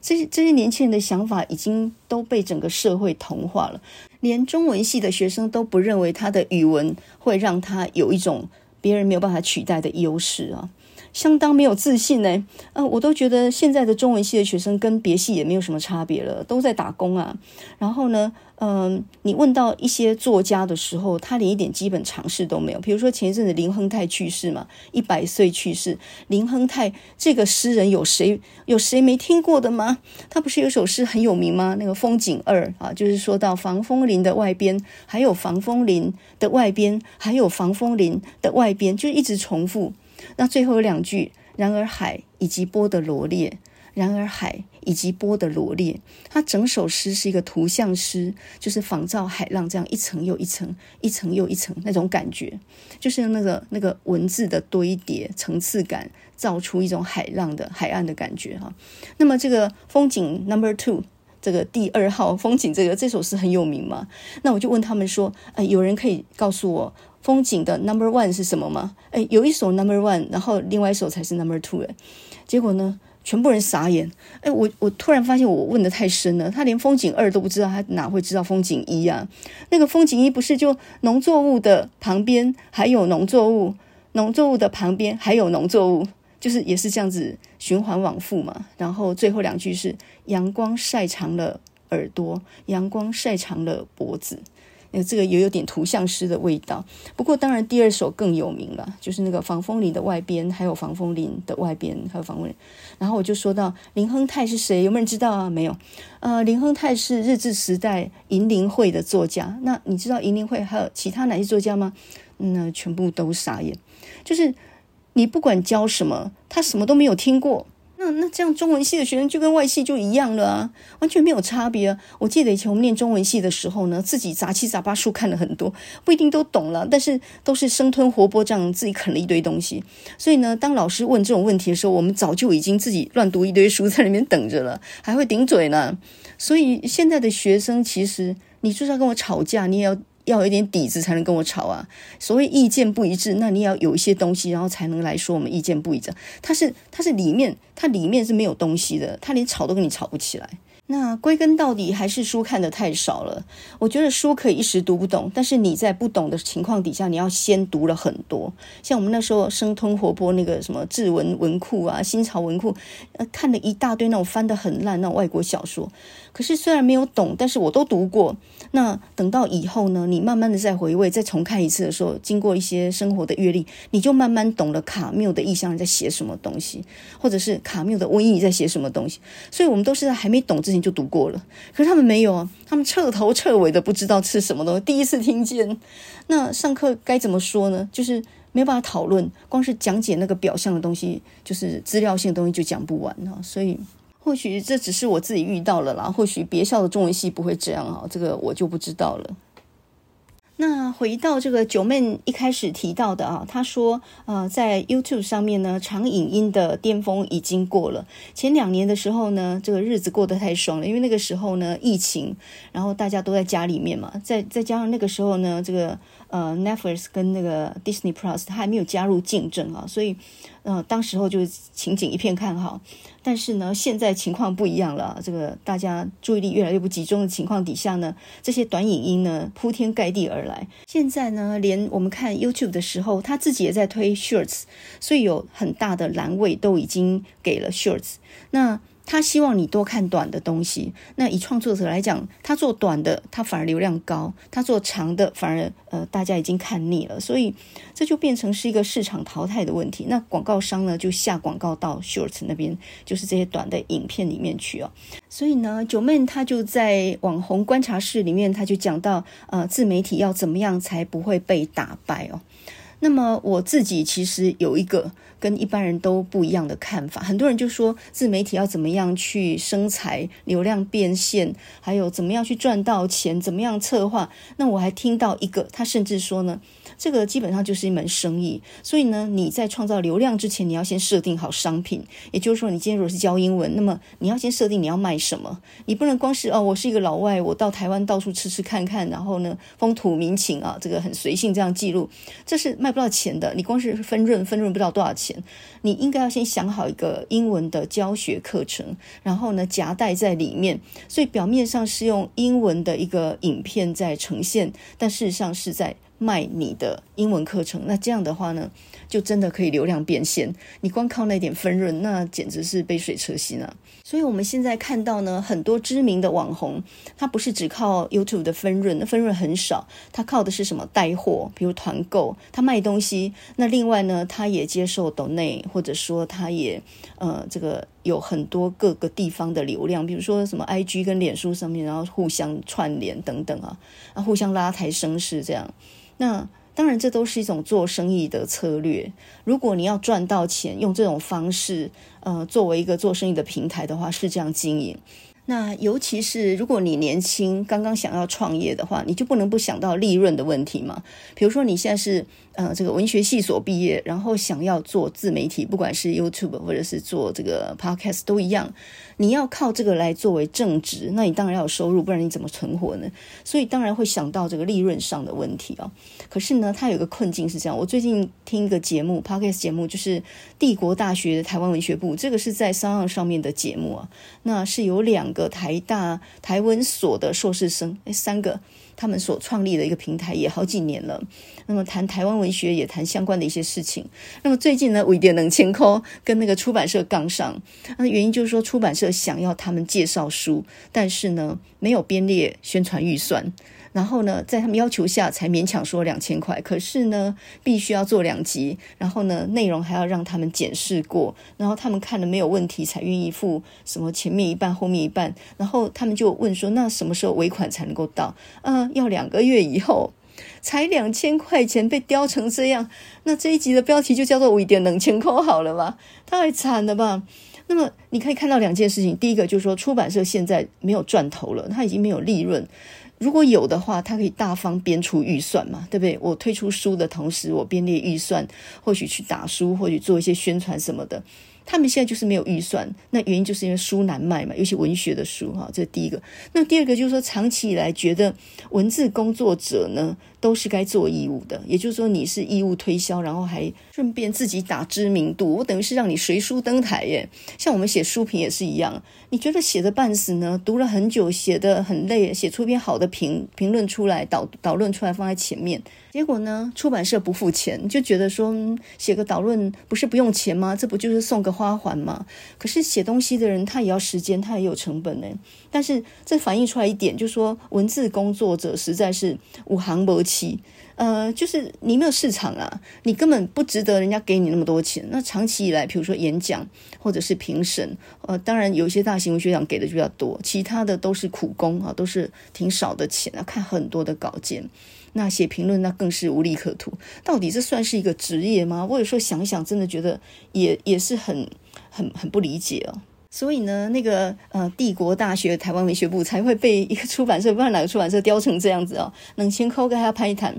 这些这些年轻人的想法已经都被整个社会同化了，连中文系的学生都不认为他的语文会让他有一种别人没有办法取代的优势啊，相当没有自信呢。呃，我都觉得现在的中文系的学生跟别系也没有什么差别了，都在打工啊。然后呢，嗯，你问到一些作家的时候，他连一点基本常识都没有。比如说前一阵子林亨泰去世嘛，一百岁去世。林亨泰这个诗人有谁有谁没听过的吗？他不是有首诗很有名吗？那个风景二啊，就是说到防风林的外边还有防风林的外边还有防风林的外边，就一直重复。那最后有两句，然而海以及波的罗列。然而海以及波的罗列，它整首诗是一个图像诗，就是仿照海浪这样一层又一层、一层又一层那种感觉，就是那个那个文字的堆叠、层次感，造出一种海浪的海岸的感觉哈。那么这个风景 Number Two，这个第二号 风景，这个这首诗很有名嘛？那我就问他们说，呃，有人可以告诉我风景的 Number One 是什么吗？诶，有一首 Number One，然后另外一首才是 Number Two 诶，结果呢？全部人傻眼，哎，我我突然发现我问的太深了，他连风景二都不知道，他哪会知道风景一啊？那个风景一不是就农作物的旁边还有农作物，农作物的旁边还有农作物，就是也是这样子循环往复嘛。然后最后两句是阳光晒长了耳朵，阳光晒长了脖子。那这个也有点图像诗的味道，不过当然第二首更有名了，就是那个防风林的外边，还有防风林的外边，还有防风林。然后我就说到林亨泰是谁？有没有人知道啊？没有。呃，林亨泰是日治时代银林会的作家。那你知道银林会还有其他哪些作家吗？那全部都傻眼，就是你不管教什么，他什么都没有听过。那那这样中文系的学生就跟外系就一样了啊，完全没有差别啊！我记得以前我们念中文系的时候呢，自己杂七杂八书看了很多，不一定都懂了，但是都是生吞活剥这样自己啃了一堆东西。所以呢，当老师问这种问题的时候，我们早就已经自己乱读一堆书在里面等着了，还会顶嘴呢。所以现在的学生其实，你就是要跟我吵架，你也要。要有一点底子才能跟我吵啊。所谓意见不一致，那你要有一些东西，然后才能来说我们意见不一致。它是它是里面它里面是没有东西的，它连吵都跟你吵不起来。那归根到底还是书看得太少了。我觉得书可以一时读不懂，但是你在不懂的情况底下，你要先读了很多。像我们那时候生吞活剥那个什么志文文库啊、新潮文库，呃，看了一大堆那种翻得很烂那种外国小说。可是虽然没有懂，但是我都读过。那等到以后呢，你慢慢的再回味、再重看一次的时候，经过一些生活的阅历，你就慢慢懂了卡缪的意象在写什么东西，或者是卡缪的瘟疫在写什么东西。所以我们都是在还没懂之前就读过了。可是他们没有啊，他们彻头彻尾的不知道是什么东西，第一次听见。那上课该怎么说呢？就是没有办法讨论，光是讲解那个表象的东西，就是资料性的东西就讲不完啊。所以。或许这只是我自己遇到了啦，或许别校的中文系不会这样啊，这个我就不知道了。那回到这个九妹一开始提到的啊，她说呃，在 YouTube 上面呢，长影音的巅峰已经过了。前两年的时候呢，这个日子过得太爽了，因为那个时候呢，疫情，然后大家都在家里面嘛，再再加上那个时候呢，这个呃 Netflix 跟那个 Disney Plus 它还没有加入竞争啊，所以呃，当时候就情景一片看好。但是呢，现在情况不一样了。这个大家注意力越来越不集中的情况底下呢，这些短影音呢铺天盖地而来。现在呢，连我们看 YouTube 的时候，他自己也在推 Shorts，所以有很大的栏位都已经给了 Shorts。那他希望你多看短的东西。那以创作者来讲，他做短的，他反而流量高；他做长的，反而呃大家已经看腻了。所以这就变成是一个市场淘汰的问题。那广告商呢，就下广告到 short 那边，就是这些短的影片里面去哦。所以呢，九妹他就在网红观察室里面，他就讲到呃自媒体要怎么样才不会被打败哦。那么我自己其实有一个跟一般人都不一样的看法，很多人就说自媒体要怎么样去生财、流量变现，还有怎么样去赚到钱，怎么样策划。那我还听到一个，他甚至说呢。这个基本上就是一门生意，所以呢，你在创造流量之前，你要先设定好商品。也就是说，你今天如果是教英文，那么你要先设定你要卖什么。你不能光是哦，我是一个老外，我到台湾到处吃吃看看，然后呢，风土民情啊，这个很随性这样记录，这是卖卖不到钱的。你光是分润，分润不到多少钱。你应该要先想好一个英文的教学课程，然后呢，夹带在里面。所以表面上是用英文的一个影片在呈现，但事实上是在。卖你的英文课程，那这样的话呢，就真的可以流量变现。你光靠那点分润，那简直是杯水车薪啊！所以我们现在看到呢，很多知名的网红，他不是只靠 YouTube 的分润，那分润很少，他靠的是什么？带货，比如团购，他卖东西。那另外呢，他也接受 d o n a t 或者说他也呃，这个有很多各个地方的流量，比如说什么 IG 跟脸书上面，然后互相串联等等啊，啊，互相拉抬声势这样。那当然，这都是一种做生意的策略。如果你要赚到钱，用这种方式，呃，作为一个做生意的平台的话，是这样经营。那尤其是如果你年轻，刚刚想要创业的话，你就不能不想到利润的问题嘛。比如说你现在是呃这个文学系所毕业，然后想要做自媒体，不管是 YouTube 或者是做这个 Podcast 都一样。你要靠这个来作为正职，那你当然要有收入，不然你怎么存活呢？所以当然会想到这个利润上的问题啊。可是呢，它有个困境是这样。我最近听一个节目，Podcast 节目，就是帝国大学的台湾文学部，这个是在商岸上面的节目啊。那是有两个台大台文所的硕士生，诶，三个。他们所创立的一个平台也好几年了，那么谈台湾文学也谈相关的一些事情。那么最近呢，有一点冷清空跟那个出版社杠上，那原因就是说出版社想要他们介绍书，但是呢没有编列宣传预算。然后呢，在他们要求下才勉强说两千块，可是呢，必须要做两集，然后呢，内容还要让他们检视过，然后他们看了没有问题才愿意付什么前面一半后面一半，然后他们就问说，那什么时候尾款才能够到？嗯、要两个月以后，才两千块钱被雕成这样，那这一集的标题就叫做“我一点冷钱扣”好了吧？太惨了吧？那么你可以看到两件事情，第一个就是说出版社现在没有赚头了，他已经没有利润。如果有的话，他可以大方编出预算嘛，对不对？我推出书的同时，我编列预算，或许去打书，或许做一些宣传什么的。他们现在就是没有预算，那原因就是因为书难卖嘛，尤其文学的书哈，这是第一个。那第二个就是说，长期以来觉得文字工作者呢都是该做义务的，也就是说你是义务推销，然后还顺便自己打知名度，我等于是让你随书登台耶。像我们写书评也是一样，你觉得写的半死呢，读了很久，写的很累，写出一篇好的评评论出来，导导论出来放在前面。结果呢，出版社不付钱，就觉得说、写个导论不是不用钱吗？这不就是送个花环吗？可是写东西的人他也要时间，他也有成本呢。但是这反映出来一点，就是说文字工作者实在是无行不期，呃，就是你没有市场啊，你根本不值得人家给你那么多钱。那长期以来，比如说演讲或者是评审，呃，当然有一些大型文学奖给的比较多，其他的都是苦工啊，都是挺少的钱啊，看很多的稿件。那写评论那更是无利可图，到底这算是一个职业吗？我有时候想想，真的觉得也也是很很很不理解哦。所以呢，那个呃，帝国大学台湾文学部才会被一个出版社，不知道哪个出版社雕成这样子哦，冷清扣跟他拍谈。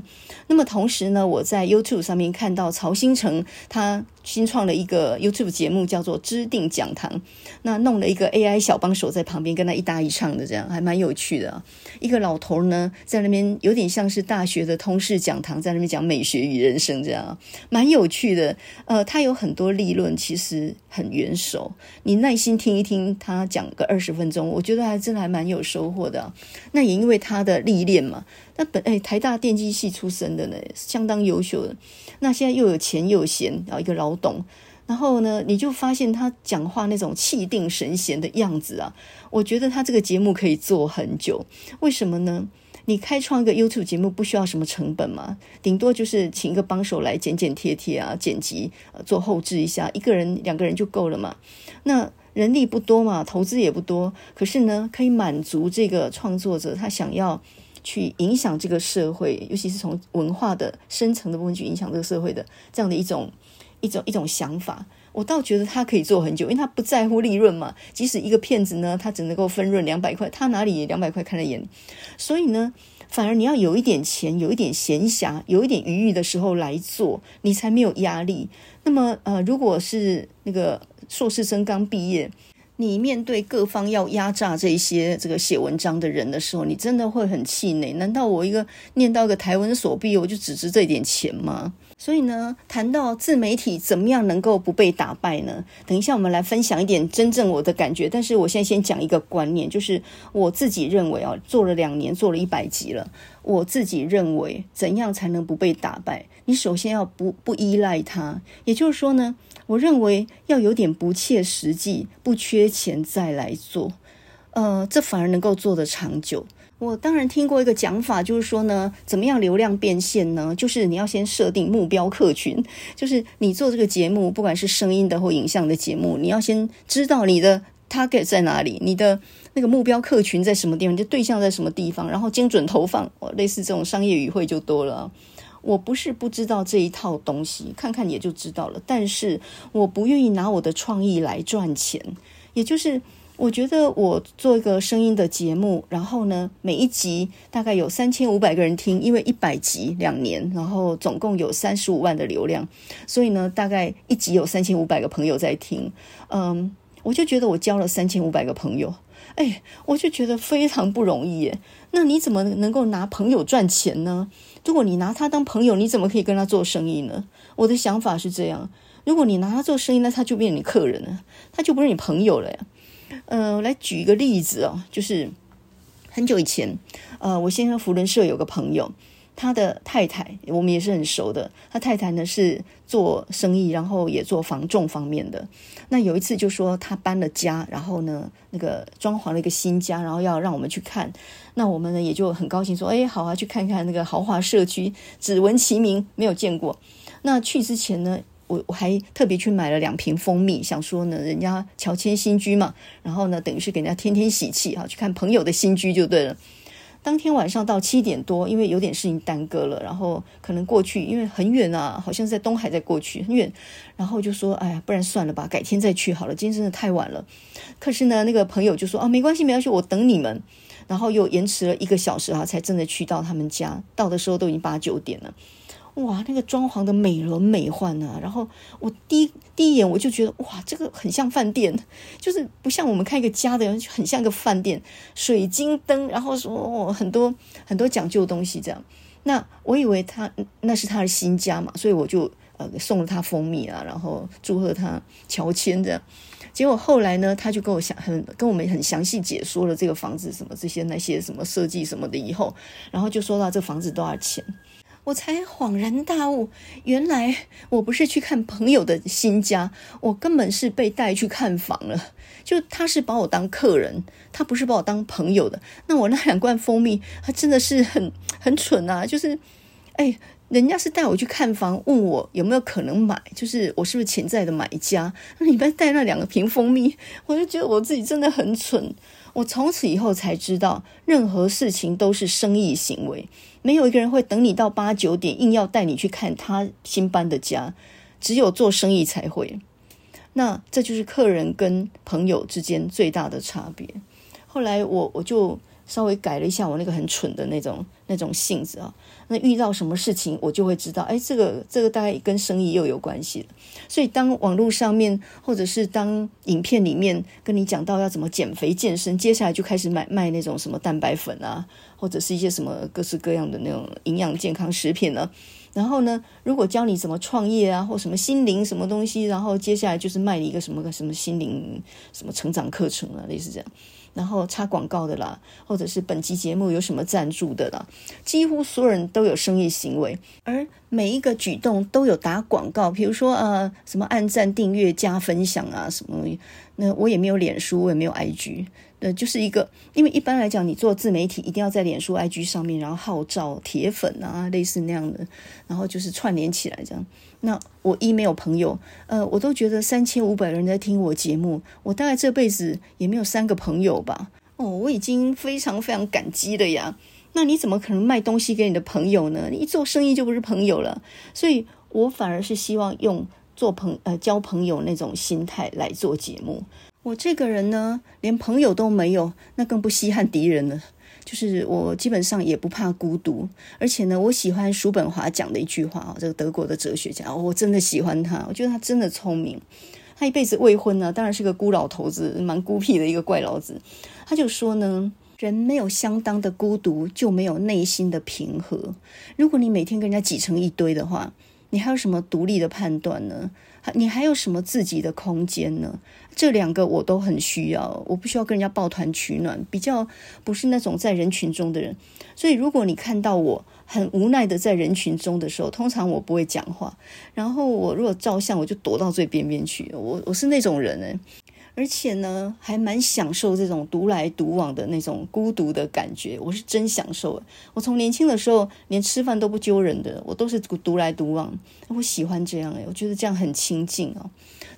那么同时呢，我在 YouTube 上面看到曹新成他。新创了一个 YouTube 节目，叫做“知定讲堂”。那弄了一个 AI 小帮手在旁边跟他一搭一唱的，这样还蛮有趣的。一个老头呢，在那边有点像是大学的通识讲堂，在那边讲美学与人生，这样蛮有趣的。呃，他有很多立论，其实很元首。你耐心听一听他讲个二十分钟，我觉得还真的还蛮有收获的。那也因为他的历练嘛。那本哎，台大电机系出身的呢，相当优秀的。那现在又有钱又闲，然后一个老董，然后呢，你就发现他讲话那种气定神闲的样子啊，我觉得他这个节目可以做很久。为什么呢？你开创一个 YouTube 节目不需要什么成本嘛，顶多就是请一个帮手来剪剪贴贴啊，剪辑做后置一下，一个人两个人就够了嘛。那人力不多嘛，投资也不多，可是呢，可以满足这个创作者他想要。去影响这个社会，尤其是从文化的深层的部分去影响这个社会的这样的一种一种一种想法，我倒觉得他可以做很久，因为他不在乎利润嘛。即使一个骗子呢，他只能够分润两百块，他哪里两百块看得眼？所以呢，反而你要有一点钱，有一点闲暇，有一点余裕的时候来做，你才没有压力。那么，呃，如果是那个硕士生刚毕业。你面对各方要压榨这些这个写文章的人的时候，你真的会很气馁。难道我一个念到一个台文所毕，我就只值这点钱吗？所以呢，谈到自媒体怎么样能够不被打败呢？等一下我们来分享一点真正我的感觉。但是我现在先讲一个观念，就是我自己认为啊，做了两年，做了一百集了，我自己认为怎样才能不被打败？你首先要不不依赖它，也就是说呢。我认为要有点不切实际，不缺钱再来做，呃，这反而能够做得长久。我当然听过一个讲法，就是说呢，怎么样流量变现呢？就是你要先设定目标客群，就是你做这个节目，不管是声音的或影像的节目，你要先知道你的 target 在哪里，你的那个目标客群在什么地方，你的对象在什么地方，然后精准投放。哦，类似这种商业语汇就多了。我不是不知道这一套东西，看看也就知道了。但是我不愿意拿我的创意来赚钱，也就是我觉得我做一个声音的节目，然后呢，每一集大概有三千五百个人听，因为一百集两年，然后总共有三十五万的流量，所以呢，大概一集有三千五百个朋友在听。嗯，我就觉得我交了三千五百个朋友，哎，我就觉得非常不容易耶。那你怎么能够拿朋友赚钱呢？如果你拿他当朋友，你怎么可以跟他做生意呢？我的想法是这样：如果你拿他做生意，那他就变成你客人了，他就不是你朋友了呀。呃，我来举一个例子哦，就是很久以前，呃，我先生福伦社有个朋友。他的太太，我们也是很熟的。他太太呢是做生意，然后也做房仲方面的。那有一次就说他搬了家，然后呢那个装潢了一个新家，然后要让我们去看。那我们呢也就很高兴说，哎，好啊，去看看那个豪华社区，只闻其名，没有见过。那去之前呢，我我还特别去买了两瓶蜂蜜，想说呢人家乔迁新居嘛，然后呢等于是给人家添添喜气啊，去看朋友的新居就对了。当天晚上到七点多，因为有点事情耽搁了，然后可能过去，因为很远啊，好像是在东海在过去很远，然后就说，哎呀，不然算了吧，改天再去好了，今天真的太晚了。可是呢，那个朋友就说，啊，没关系，没关系，我等你们。然后又延迟了一个小时啊，才真的去到他们家，到的时候都已经八九点了。哇，那个装潢的美轮美奂啊！然后我第一第一眼我就觉得，哇，这个很像饭店，就是不像我们看一个家的人，很像个饭店，水晶灯，然后说、哦、很多很多讲究东西这样。那我以为他那是他的新家嘛，所以我就呃送了他蜂蜜啊，然后祝贺他乔迁这样。结果后来呢，他就跟我详很跟我们很详细解说了这个房子什么这些那些什么设计什么的以后，然后就说到这房子多少钱，我才恍然大悟，原来我不是去看朋友的新家，我根本是被带去看房了。就他是把我当客人，他不是把我当朋友的。那我那两罐蜂蜜，他真的是很很蠢啊！就是，哎。人家是带我去看房，问我有没有可能买，就是我是不是潜在的买家。那你们带那两个瓶蜂蜜，我就觉得我自己真的很蠢。我从此以后才知道，任何事情都是生意行为，没有一个人会等你到八九点，硬要带你去看他新搬的家，只有做生意才会。那这就是客人跟朋友之间最大的差别。后来我我就。稍微改了一下我那个很蠢的那种那种性子啊，那遇到什么事情我就会知道，哎，这个这个大概跟生意又有关系了。所以当网络上面或者是当影片里面跟你讲到要怎么减肥健身，接下来就开始买卖那种什么蛋白粉啊，或者是一些什么各式各样的那种营养健康食品呢。然后呢，如果教你怎么创业啊，或什么心灵什么东西，然后接下来就是卖一个什么个什么心灵什么成长课程啊，类似这样。然后插广告的啦，或者是本期节目有什么赞助的啦，几乎所有人都有生意行为，而每一个举动都有打广告，比如说呃什么按赞、订阅、加分享啊什么，那我也没有脸书，我也没有 IG。呃，就是一个，因为一般来讲，你做自媒体一定要在脸书、IG 上面，然后号召铁粉啊，类似那样的，然后就是串联起来这样。那我一没有朋友，呃，我都觉得三千五百人在听我节目，我大概这辈子也没有三个朋友吧。哦，我已经非常非常感激的呀。那你怎么可能卖东西给你的朋友呢？你一做生意就不是朋友了。所以我反而是希望用做朋呃交朋友那种心态来做节目。我这个人呢，连朋友都没有，那更不稀罕敌人了。就是我基本上也不怕孤独，而且呢，我喜欢叔本华讲的一句话啊，这个德国的哲学家，我真的喜欢他，我觉得他真的聪明。他一辈子未婚呢，当然是个孤老头子，蛮孤僻的一个怪老子。他就说呢，人没有相当的孤独，就没有内心的平和。如果你每天跟人家挤成一堆的话，你还有什么独立的判断呢？你还有什么自己的空间呢？这两个我都很需要，我不需要跟人家抱团取暖，比较不是那种在人群中的人。所以，如果你看到我很无奈的在人群中的时候，通常我不会讲话。然后，我如果照相，我就躲到最边边去。我我是那种人诶。而且呢，还蛮享受这种独来独往的那种孤独的感觉。我是真享受。我从年轻的时候连吃饭都不揪人的，我都是独来独往。我喜欢这样诶，我觉得这样很亲近哦。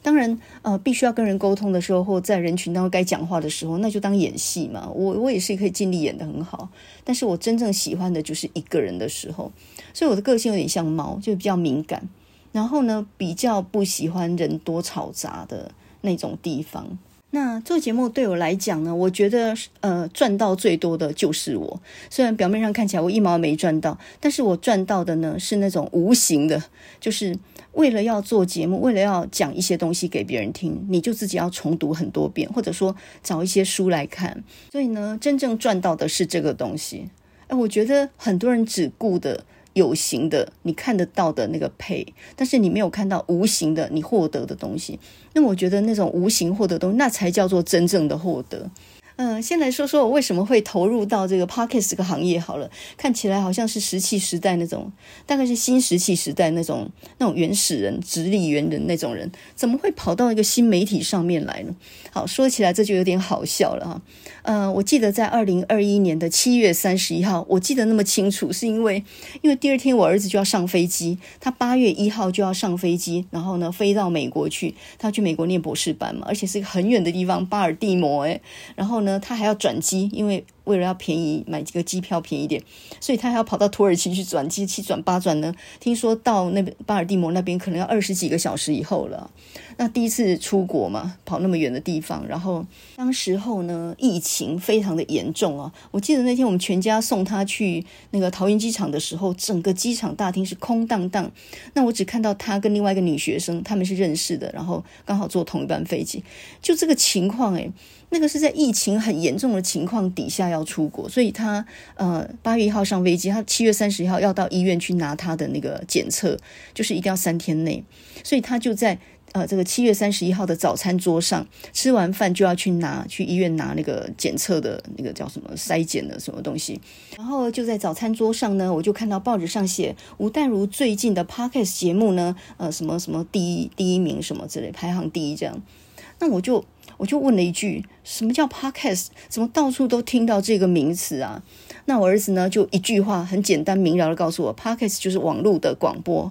当然，呃，必须要跟人沟通的时候，或在人群当中该讲话的时候，那就当演戏嘛。我我也是可以尽力演得很好。但是我真正喜欢的就是一个人的时候。所以我的个性有点像猫，就比较敏感。然后呢，比较不喜欢人多吵杂的。那种地方，那做节目对我来讲呢，我觉得呃赚到最多的就是我。虽然表面上看起来我一毛没赚到，但是我赚到的呢是那种无形的，就是为了要做节目，为了要讲一些东西给别人听，你就自己要重读很多遍，或者说找一些书来看。所以呢，真正赚到的是这个东西。哎，我觉得很多人只顾的。有形的，你看得到的那个配但是你没有看到无形的你获得的东西。那我觉得那种无形获得的东西，那才叫做真正的获得。嗯，先来说说我为什么会投入到这个 Podcast 这个行业好了。看起来好像是石器时代那种，大概是新石器时代那种那种原始人、直立猿人那种人，怎么会跑到一个新媒体上面来呢？好，说起来这就有点好笑了哈。嗯，我记得在二零二一年的七月三十一号，我记得那么清楚，是因为因为第二天我儿子就要上飞机，他八月一号就要上飞机，然后呢飞到美国去，他要去美国念博士班嘛，而且是一个很远的地方，巴尔的摩诶，然后呢他还要转机，因为为了要便宜买几个机票便宜点，所以他还要跑到土耳其去转机，七转八转呢。听说到那边巴尔的摩那边可能要二十几个小时以后了。那第一次出国嘛，跑那么远的地方，然后当时候呢，疫情非常的严重啊。我记得那天我们全家送他去那个桃园机场的时候，整个机场大厅是空荡荡。那我只看到他跟另外一个女学生，他们是认识的，然后刚好坐同一班飞机。就这个情况，诶，那个是在疫情很严重的情况底下要出国，所以他呃八月一号上飞机，他七月三十一号要到医院去拿他的那个检测，就是一定要三天内，所以他就在。呃，这个七月三十一号的早餐桌上，吃完饭就要去拿去医院拿那个检测的那个叫什么筛检的什么东西，然后就在早餐桌上呢，我就看到报纸上写吴淡如最近的 Podcast 节目呢，呃，什么什么第一第一名什么之类，排行第一这样，那我就我就问了一句，什么叫 Podcast？怎么到处都听到这个名词啊？那我儿子呢就一句话很简单明了的告诉我，Podcast 就是网络的广播。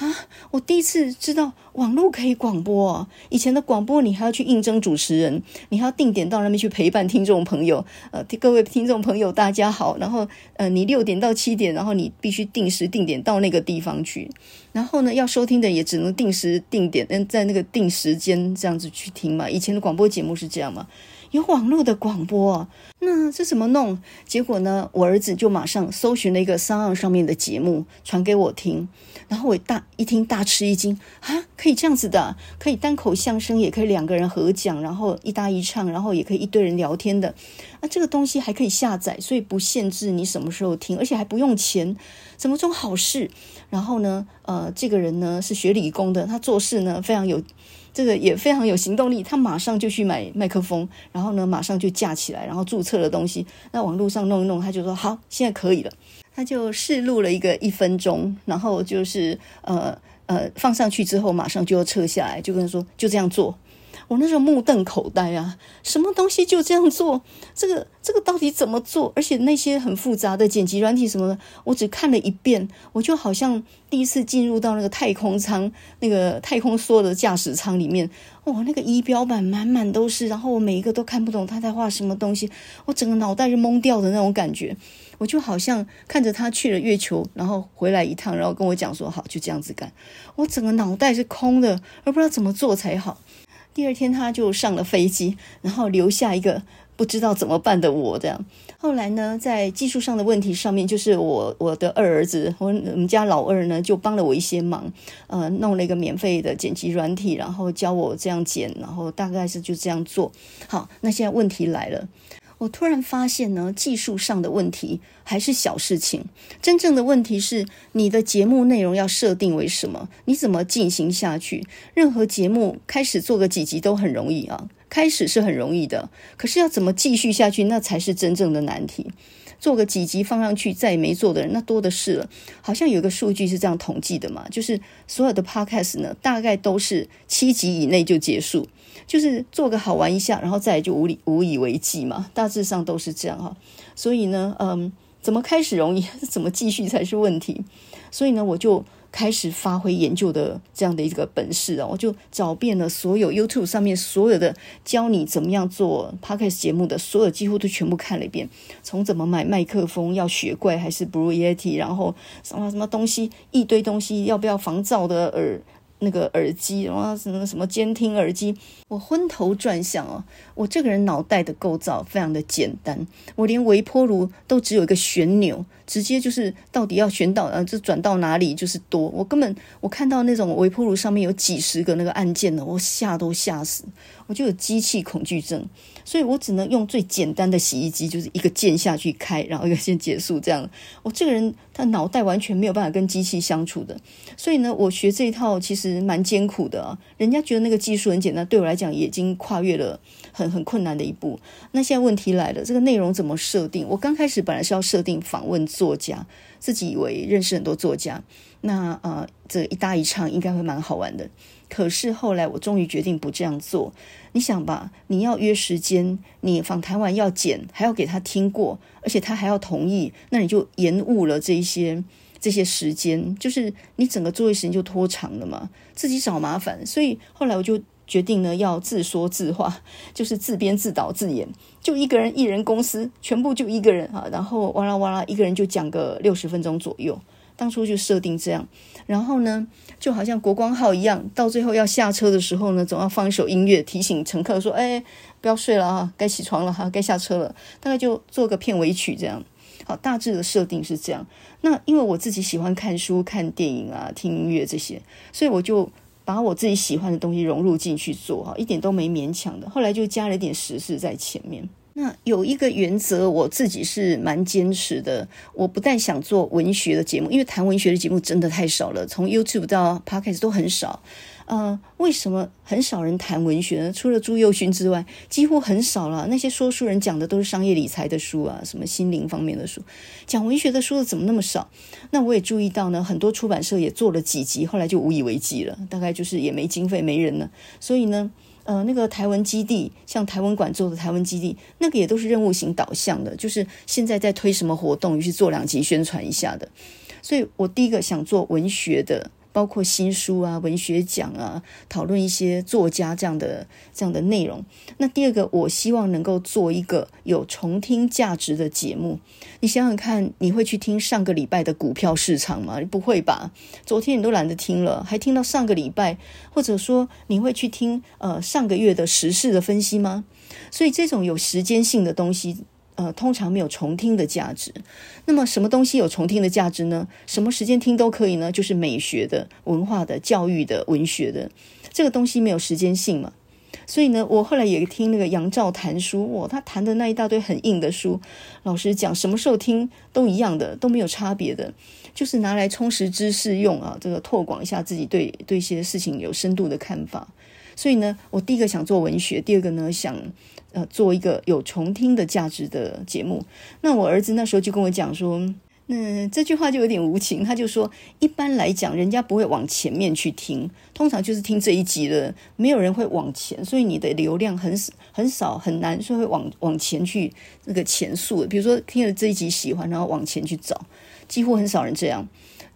啊！我第一次知道网络可以广播！以前的广播你还要去应征主持人，你还要定点到那边去陪伴听众朋友。呃，各位听众朋友，大家好。然后，呃，你六点到七点，然后你必须定时定点到那个地方去。然后呢，要收听的也只能定时定点，嗯，在那个定时间这样子去听嘛。以前的广播节目是这样嘛？有网络的广播，那这怎么弄？结果呢，我儿子就马上搜寻了一个 SoundOn 上面的节目，传给我听。然后我大一听大吃一惊啊，可以这样子的，可以单口相声，也可以两个人合讲，然后一搭一唱，然后也可以一堆人聊天的。那这个东西还可以下载，所以不限制你什么时候听，而且还不用钱，怎么种好事？然后呢，呃，这个人呢是学理工的，他做事呢非常有。这个也非常有行动力，他马上就去买麦克风，然后呢，马上就架起来，然后注册了东西。那网络上弄一弄，他就说好，现在可以了。他就试录了一个一分钟，然后就是呃呃放上去之后，马上就要撤下来，就跟他说就这样做。我那时候目瞪口呆啊，什么东西就这样做？这个这个到底怎么做？而且那些很复杂的剪辑软体什么的，我只看了一遍，我就好像第一次进入到那个太空舱，那个太空梭的驾驶舱里面，哇，那个仪表板满满都是，然后我每一个都看不懂他在画什么东西，我整个脑袋是懵掉的那种感觉，我就好像看着他去了月球，然后回来一趟，然后跟我讲说好，就这样子干，我整个脑袋是空的，而不知道怎么做才好。第二天他就上了飞机，然后留下一个不知道怎么办的我这样。后来呢，在技术上的问题上面，就是我我的二儿子，我我们家老二呢，就帮了我一些忙，呃，弄了一个免费的剪辑软体，然后教我这样剪，然后大概是就这样做。好，那现在问题来了。我突然发现呢，技术上的问题还是小事情，真正的问题是你的节目内容要设定为什么？你怎么进行下去？任何节目开始做个几集都很容易啊，开始是很容易的，可是要怎么继续下去，那才是真正的难题。做个几集放上去，再也没做的人那多的是了。好像有个数据是这样统计的嘛，就是所有的 podcast 呢，大概都是七集以内就结束。就是做个好玩一下，然后再来就无以无以为继嘛，大致上都是这样哈。所以呢，嗯，怎么开始容易，怎么继续才是问题。所以呢，我就开始发挥研究的这样的一个本事啊，我就找遍了所有 YouTube 上面所有的教你怎么样做 Podcast 节目的所有，几乎都全部看了一遍。从怎么买麦克风，要雪怪还是 Blue Yeti，然后什么什么东西，一堆东西，要不要防噪的耳。那个耳机，然后什么什么监听耳机，我昏头转向哦。我这个人脑袋的构造非常的简单，我连微波炉都只有一个旋钮，直接就是到底要旋到呃，就转到哪里就是多。我根本我看到那种微波炉上面有几十个那个按键的，我吓都吓死，我就有机器恐惧症。所以我只能用最简单的洗衣机，就是一个键下去开，然后一个键结束这样。我这个人他脑袋完全没有办法跟机器相处的，所以呢，我学这一套其实蛮艰苦的啊。人家觉得那个技术很简单，对我来讲已经跨越了很很困难的一步。那现在问题来了，这个内容怎么设定？我刚开始本来是要设定访问作家，自己以为认识很多作家，那呃，这一搭一唱应该会蛮好玩的。可是后来我终于决定不这样做。你想吧，你要约时间，你访谈完要剪，还要给他听过，而且他还要同意，那你就延误了这些这些时间，就是你整个作业时间就拖长了嘛，自己找麻烦。所以后来我就决定呢要自说自话，就是自编自导自演，就一个人一人公司，全部就一个人啊，然后哇啦哇啦，一个人就讲个六十分钟左右。当初就设定这样，然后呢，就好像国光号一样，到最后要下车的时候呢，总要放一首音乐提醒乘客说：“哎，不要睡了啊，该起床了哈，该下车了。”大概就做个片尾曲这样。好，大致的设定是这样。那因为我自己喜欢看书、看电影啊、听音乐这些，所以我就把我自己喜欢的东西融入进去做哈，一点都没勉强的。后来就加了一点时事在前面。那有一个原则，我自己是蛮坚持的。我不但想做文学的节目，因为谈文学的节目真的太少了，从 YouTube 到 Podcast 都很少。呃，为什么很少人谈文学呢？除了朱宥勋之外，几乎很少了。那些说书人讲的都是商业理财的书啊，什么心灵方面的书，讲文学的书怎么那么少？那我也注意到呢，很多出版社也做了几集，后来就无以为继了，大概就是也没经费、没人了。所以呢。呃，那个台湾基地，像台湾馆做的台湾基地，那个也都是任务型导向的，就是现在在推什么活动，于是做两集宣传一下的。所以我第一个想做文学的。包括新书啊、文学奖啊，讨论一些作家这样的这样的内容。那第二个，我希望能够做一个有重听价值的节目。你想想看，你会去听上个礼拜的股票市场吗？不会吧？昨天你都懒得听了，还听到上个礼拜？或者说，你会去听呃上个月的时事的分析吗？所以这种有时间性的东西。呃，通常没有重听的价值。那么，什么东西有重听的价值呢？什么时间听都可以呢？就是美学的、文化的、教育的、文学的这个东西没有时间性嘛。所以呢，我后来也听那个杨照谈书，哇，他谈的那一大堆很硬的书，老实讲，什么时候听都一样的，都没有差别的，就是拿来充实知识用啊，这个拓广一下自己对对一些事情有深度的看法。所以呢，我第一个想做文学，第二个呢想。呃，做一个有重听的价值的节目。那我儿子那时候就跟我讲说，那这句话就有点无情。他就说，一般来讲，人家不会往前面去听，通常就是听这一集的，没有人会往前，所以你的流量很很少很难，说会往往前去那个前述。比如说听了这一集喜欢，然后往前去找，几乎很少人这样。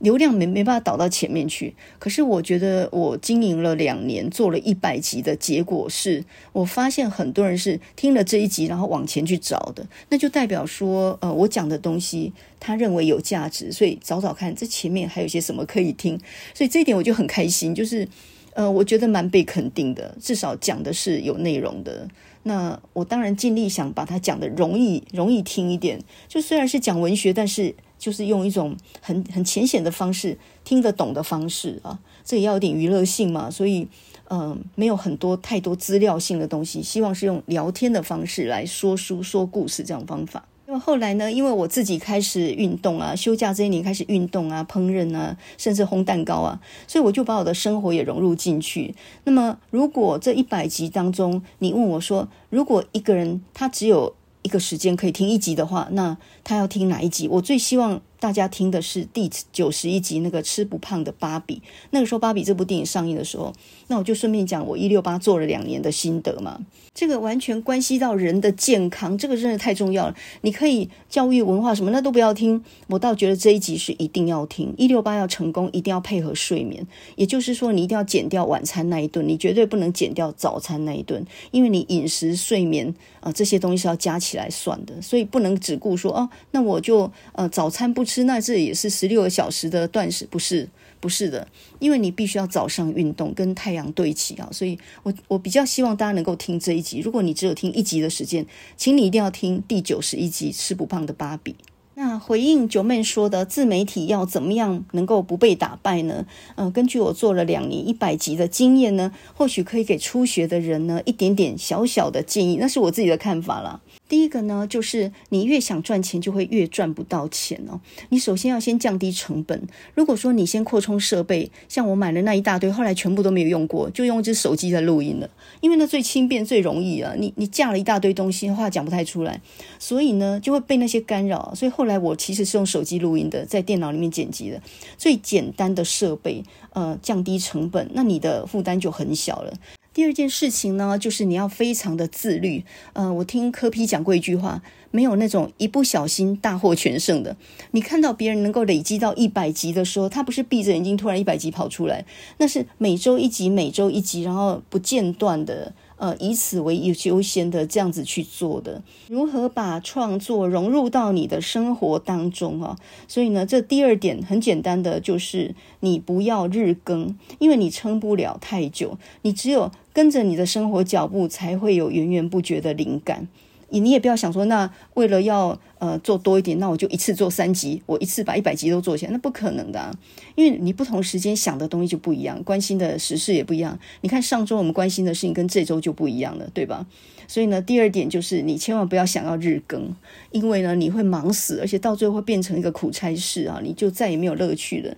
流量没没办法导到前面去，可是我觉得我经营了两年，做了一百集的结果是，我发现很多人是听了这一集，然后往前去找的，那就代表说，呃，我讲的东西他认为有价值，所以找找看这前面还有些什么可以听，所以这一点我就很开心，就是，呃，我觉得蛮被肯定的，至少讲的是有内容的。那我当然尽力想把它讲的容易容易听一点，就虽然是讲文学，但是。就是用一种很很浅显的方式听得懂的方式啊，这也要有点娱乐性嘛，所以嗯、没有很多太多资料性的东西，希望是用聊天的方式来说书说故事这种方法。那么后来呢，因为我自己开始运动啊，休假这一年开始运动啊，烹饪啊，甚至烘蛋糕啊，所以我就把我的生活也融入进去。那么如果这一百集当中，你问我说，如果一个人他只有一个时间可以听一集的话，那他要听哪一集？我最希望。大家听的是第九十一集那个吃不胖的芭比。那个时候芭比这部电影上映的时候，那我就顺便讲我一六八做了两年的心得嘛。这个完全关系到人的健康，这个真的太重要了。你可以教育文化什么那都不要听，我倒觉得这一集是一定要听。一六八要成功，一定要配合睡眠，也就是说你一定要减掉晚餐那一顿，你绝对不能减掉早餐那一顿，因为你饮食、睡眠、啊、这些东西是要加起来算的，所以不能只顾说哦，那我就呃早餐不吃。那这也是十六个小时的断食，不是，不是的，因为你必须要早上运动，跟太阳对齐啊，所以我我比较希望大家能够听这一集。如果你只有听一集的时间，请你一定要听第九十一集《吃不胖的芭比》。那回应九妹说的，自媒体要怎么样能够不被打败呢？呃，根据我做了两年一百集的经验呢，或许可以给初学的人呢一点点小小的建议，那是我自己的看法了。第一个呢，就是你越想赚钱，就会越赚不到钱哦。你首先要先降低成本。如果说你先扩充设备，像我买了那一大堆，后来全部都没有用过，就用一只手机在录音了，因为那最轻便、最容易啊。你你架了一大堆东西，话讲不太出来，所以呢，就会被那些干扰。所以后来我其实是用手机录音的，在电脑里面剪辑的，最简单的设备，呃，降低成本，那你的负担就很小了。第二件事情呢，就是你要非常的自律。呃，我听柯 P 讲过一句话：没有那种一不小心大获全胜的。你看到别人能够累积到一百集的时候，他不是闭着眼睛突然一百集跑出来，那是每周一集，每周一集，然后不间断的。呃，以此为优先的这样子去做的，如何把创作融入到你的生活当中啊？所以呢，这第二点很简单的就是你不要日更，因为你撑不了太久，你只有跟着你的生活脚步，才会有源源不绝的灵感。你你也不要想说，那为了要呃做多一点，那我就一次做三集，我一次把一百集都做起来，那不可能的，因为你不同时间想的东西就不一样，关心的时事也不一样。你看上周我们关心的事情跟这周就不一样了，对吧？所以呢，第二点就是你千万不要想要日更，因为呢你会忙死，而且到最后会变成一个苦差事啊，你就再也没有乐趣了。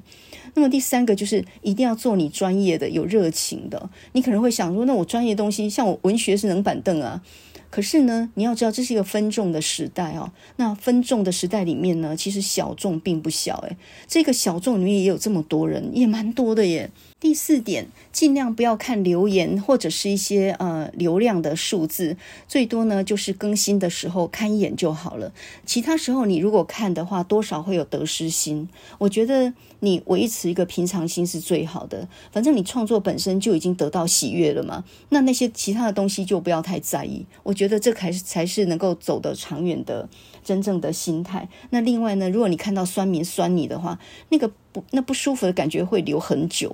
那么第三个就是一定要做你专业的、有热情的。你可能会想说，那我专业的东西，像我文学是冷板凳啊。可是呢，你要知道这是一个分众的时代哦。那分众的时代里面呢，其实小众并不小诶。这个小众里面也有这么多人，也蛮多的耶。第四点，尽量不要看留言或者是一些呃流量的数字，最多呢就是更新的时候看一眼就好了。其他时候你如果看的话，多少会有得失心。我觉得你维持一个平常心是最好的。反正你创作本身就已经得到喜悦了嘛，那那些其他的东西就不要太在意。我觉得这才才是能够走得长远的真正的心态。那另外呢，如果你看到酸民酸你的话，那个不。那不舒服的感觉会留很久。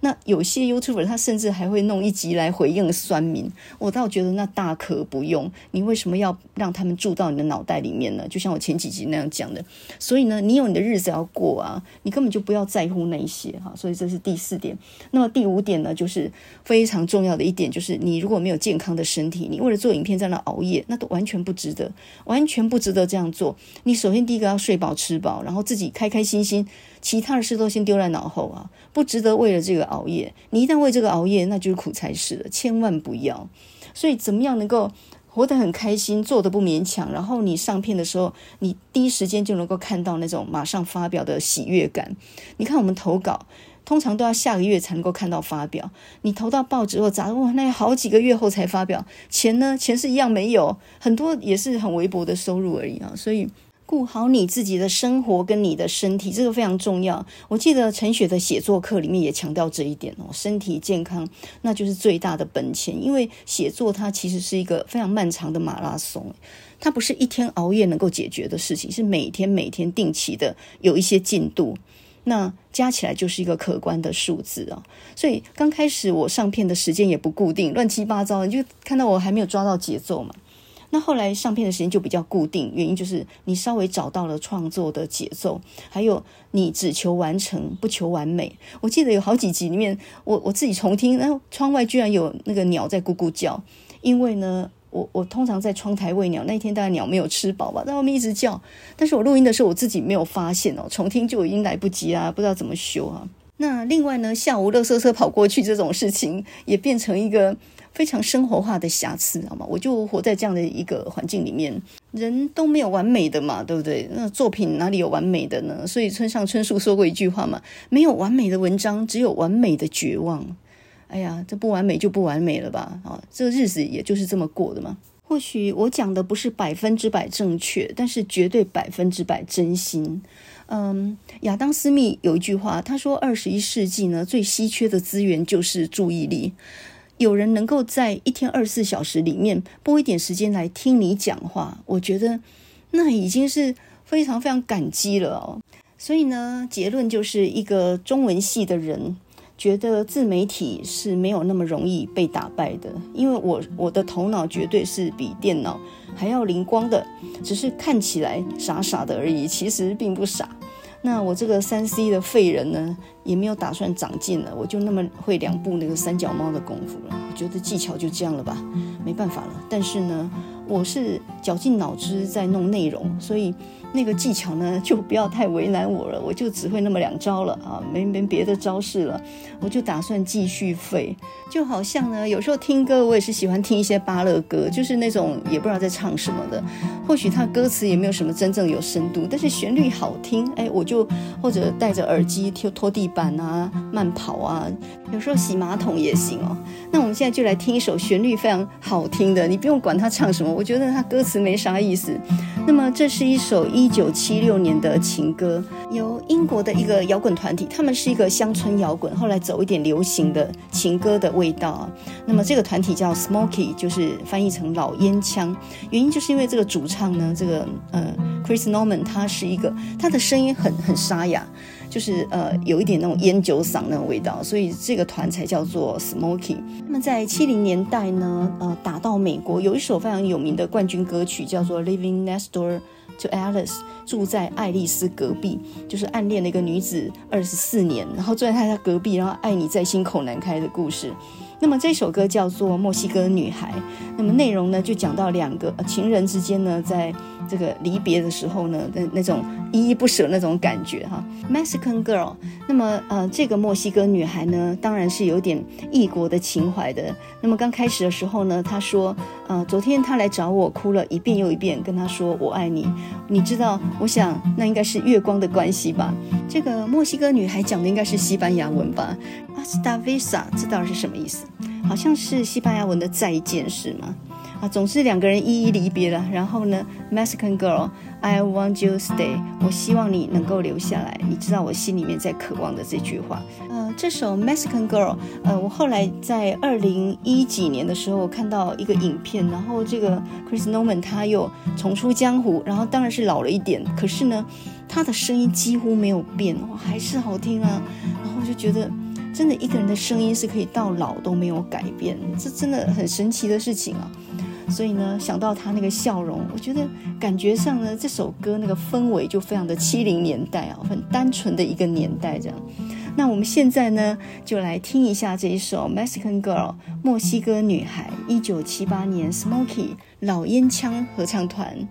那有些 YouTuber 他甚至还会弄一集来回应酸民，我倒觉得那大可不用。你为什么要让他们住到你的脑袋里面呢？就像我前几集那样讲的。所以呢，你有你的日子要过啊，你根本就不要在乎那一些哈。所以这是第四点。那么第五点呢，就是非常重要的一点，就是你如果没有健康的身体，你为了做影片在那熬夜，那都完全不值得，完全不值得这样做。你首先第一个要睡饱吃饱，然后自己开开心心。其他的事都先丢在脑后啊，不值得为了这个熬夜。你一旦为这个熬夜，那就是苦差事了，千万不要。所以，怎么样能够活得很开心，做得不勉强，然后你上片的时候，你第一时间就能够看到那种马上发表的喜悦感。你看，我们投稿通常都要下个月才能够看到发表，你投到报纸或杂志，哇，那好几个月后才发表。钱呢？钱是一样没有，很多也是很微薄的收入而已啊。所以。顾好你自己的生活跟你的身体，这个非常重要。我记得陈雪的写作课里面也强调这一点哦，身体健康那就是最大的本钱。因为写作它其实是一个非常漫长的马拉松，它不是一天熬夜能够解决的事情，是每天每天定期的有一些进度，那加起来就是一个可观的数字啊。所以刚开始我上片的时间也不固定，乱七八糟，你就看到我还没有抓到节奏嘛。那后来上片的时间就比较固定，原因就是你稍微找到了创作的节奏，还有你只求完成，不求完美。我记得有好几集里面，我我自己重听，然后窗外居然有那个鸟在咕咕叫，因为呢，我我通常在窗台喂鸟，那一天大概鸟没有吃饱吧，在外面一直叫，但是我录音的时候我自己没有发现哦，重听就已经来不及啊，不知道怎么修啊。那另外呢，下午垃圾车跑过去这种事情，也变成一个。非常生活化的瑕疵，好吗？我就活在这样的一个环境里面，人都没有完美的嘛，对不对？那作品哪里有完美的呢？所以村上春树说过一句话嘛：没有完美的文章，只有完美的绝望。哎呀，这不完美就不完美了吧？啊，这日子也就是这么过的嘛。或许我讲的不是百分之百正确，但是绝对百分之百真心。嗯，亚当·斯密有一句话，他说：“二十一世纪呢，最稀缺的资源就是注意力。”有人能够在一天二十四小时里面拨一点时间来听你讲话，我觉得那已经是非常非常感激了哦。所以呢，结论就是一个中文系的人觉得自媒体是没有那么容易被打败的，因为我我的头脑绝对是比电脑还要灵光的，只是看起来傻傻的而已，其实并不傻。那我这个三 C 的废人呢，也没有打算长进了，我就那么会两步那个三脚猫的功夫了。我觉得技巧就这样了吧，没办法了。但是呢，我是绞尽脑汁在弄内容，所以。那个技巧呢，就不要太为难我了，我就只会那么两招了啊，没没别的招式了，我就打算继续废。就好像呢，有时候听歌，我也是喜欢听一些巴勒歌，就是那种也不知道在唱什么的，或许他歌词也没有什么真正有深度，但是旋律好听，哎，我就或者戴着耳机拖拖地板啊，慢跑啊，有时候洗马桶也行哦。那我们现在就来听一首旋律非常好听的，你不用管他唱什么，我觉得他歌词没啥意思。那么这是一首一九七六年的情歌，由英国的一个摇滚团体，他们是一个乡村摇滚，后来走一点流行的情歌的味道啊。那么这个团体叫 Smokey，就是翻译成老烟枪，原因就是因为这个主唱呢，这个呃 Chris Norman，他是一个他的声音很很沙哑。就是呃，有一点那种烟酒嗓那种味道，所以这个团才叫做 Smokey。那么在七零年代呢，呃，打到美国有一首非常有名的冠军歌曲，叫做《Living Next Door 就 Alice》，住在爱丽丝隔壁，就是暗恋了一个女子二十四年，然后住在她家隔壁，然后爱你在心口难开的故事。那么这首歌叫做《墨西哥女孩》，那么内容呢就讲到两个情人之间呢，在这个离别的时候呢，那那种依依不舍那种感觉哈。Mexican Girl，那么呃，这个墨西哥女孩呢，当然是有点异国的情怀的。那么刚开始的时候呢，她说，呃，昨天她来找我，哭了一遍又一遍，跟她说我爱你。你知道，我想那应该是月光的关系吧。这个墨西哥女孩讲的应该是西班牙文吧？Hasta vista，这到底是什么意思？好像是西班牙文的再见是吗？啊，总之两个人依依离别了。然后呢，Mexican girl，I want you stay，我希望你能够留下来。你知道我心里面在渴望的这句话。呃，这首 Mexican girl，呃，我后来在二零一几年的时候看到一个影片，然后这个 Chris Norman 他又重出江湖，然后当然是老了一点，可是呢，他的声音几乎没有变，哇，还是好听啊。然后我就觉得。真的，一个人的声音是可以到老都没有改变，这真的很神奇的事情啊！所以呢，想到他那个笑容，我觉得感觉上呢，这首歌那个氛围就非常的七零年代啊，很单纯的一个年代这样。那我们现在呢，就来听一下这一首《Mexican Girl》墨西哥女孩，一九七八年，Smoky 老烟枪合唱团。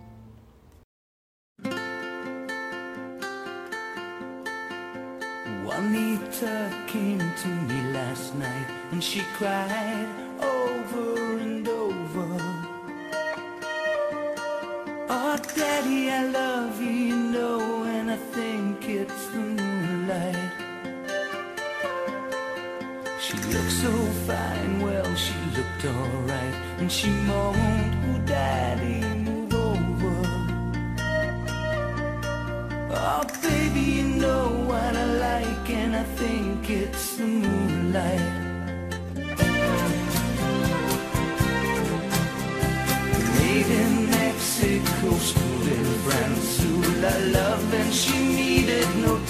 came to me last night and she cried over and over. Oh daddy I love you, you know and I think it's the moonlight. She looked so fine, well she looked alright And she moaned, oh daddy move over. Oh baby I think it's the moonlight. Made in Mexico, school in France Who I love and she needed no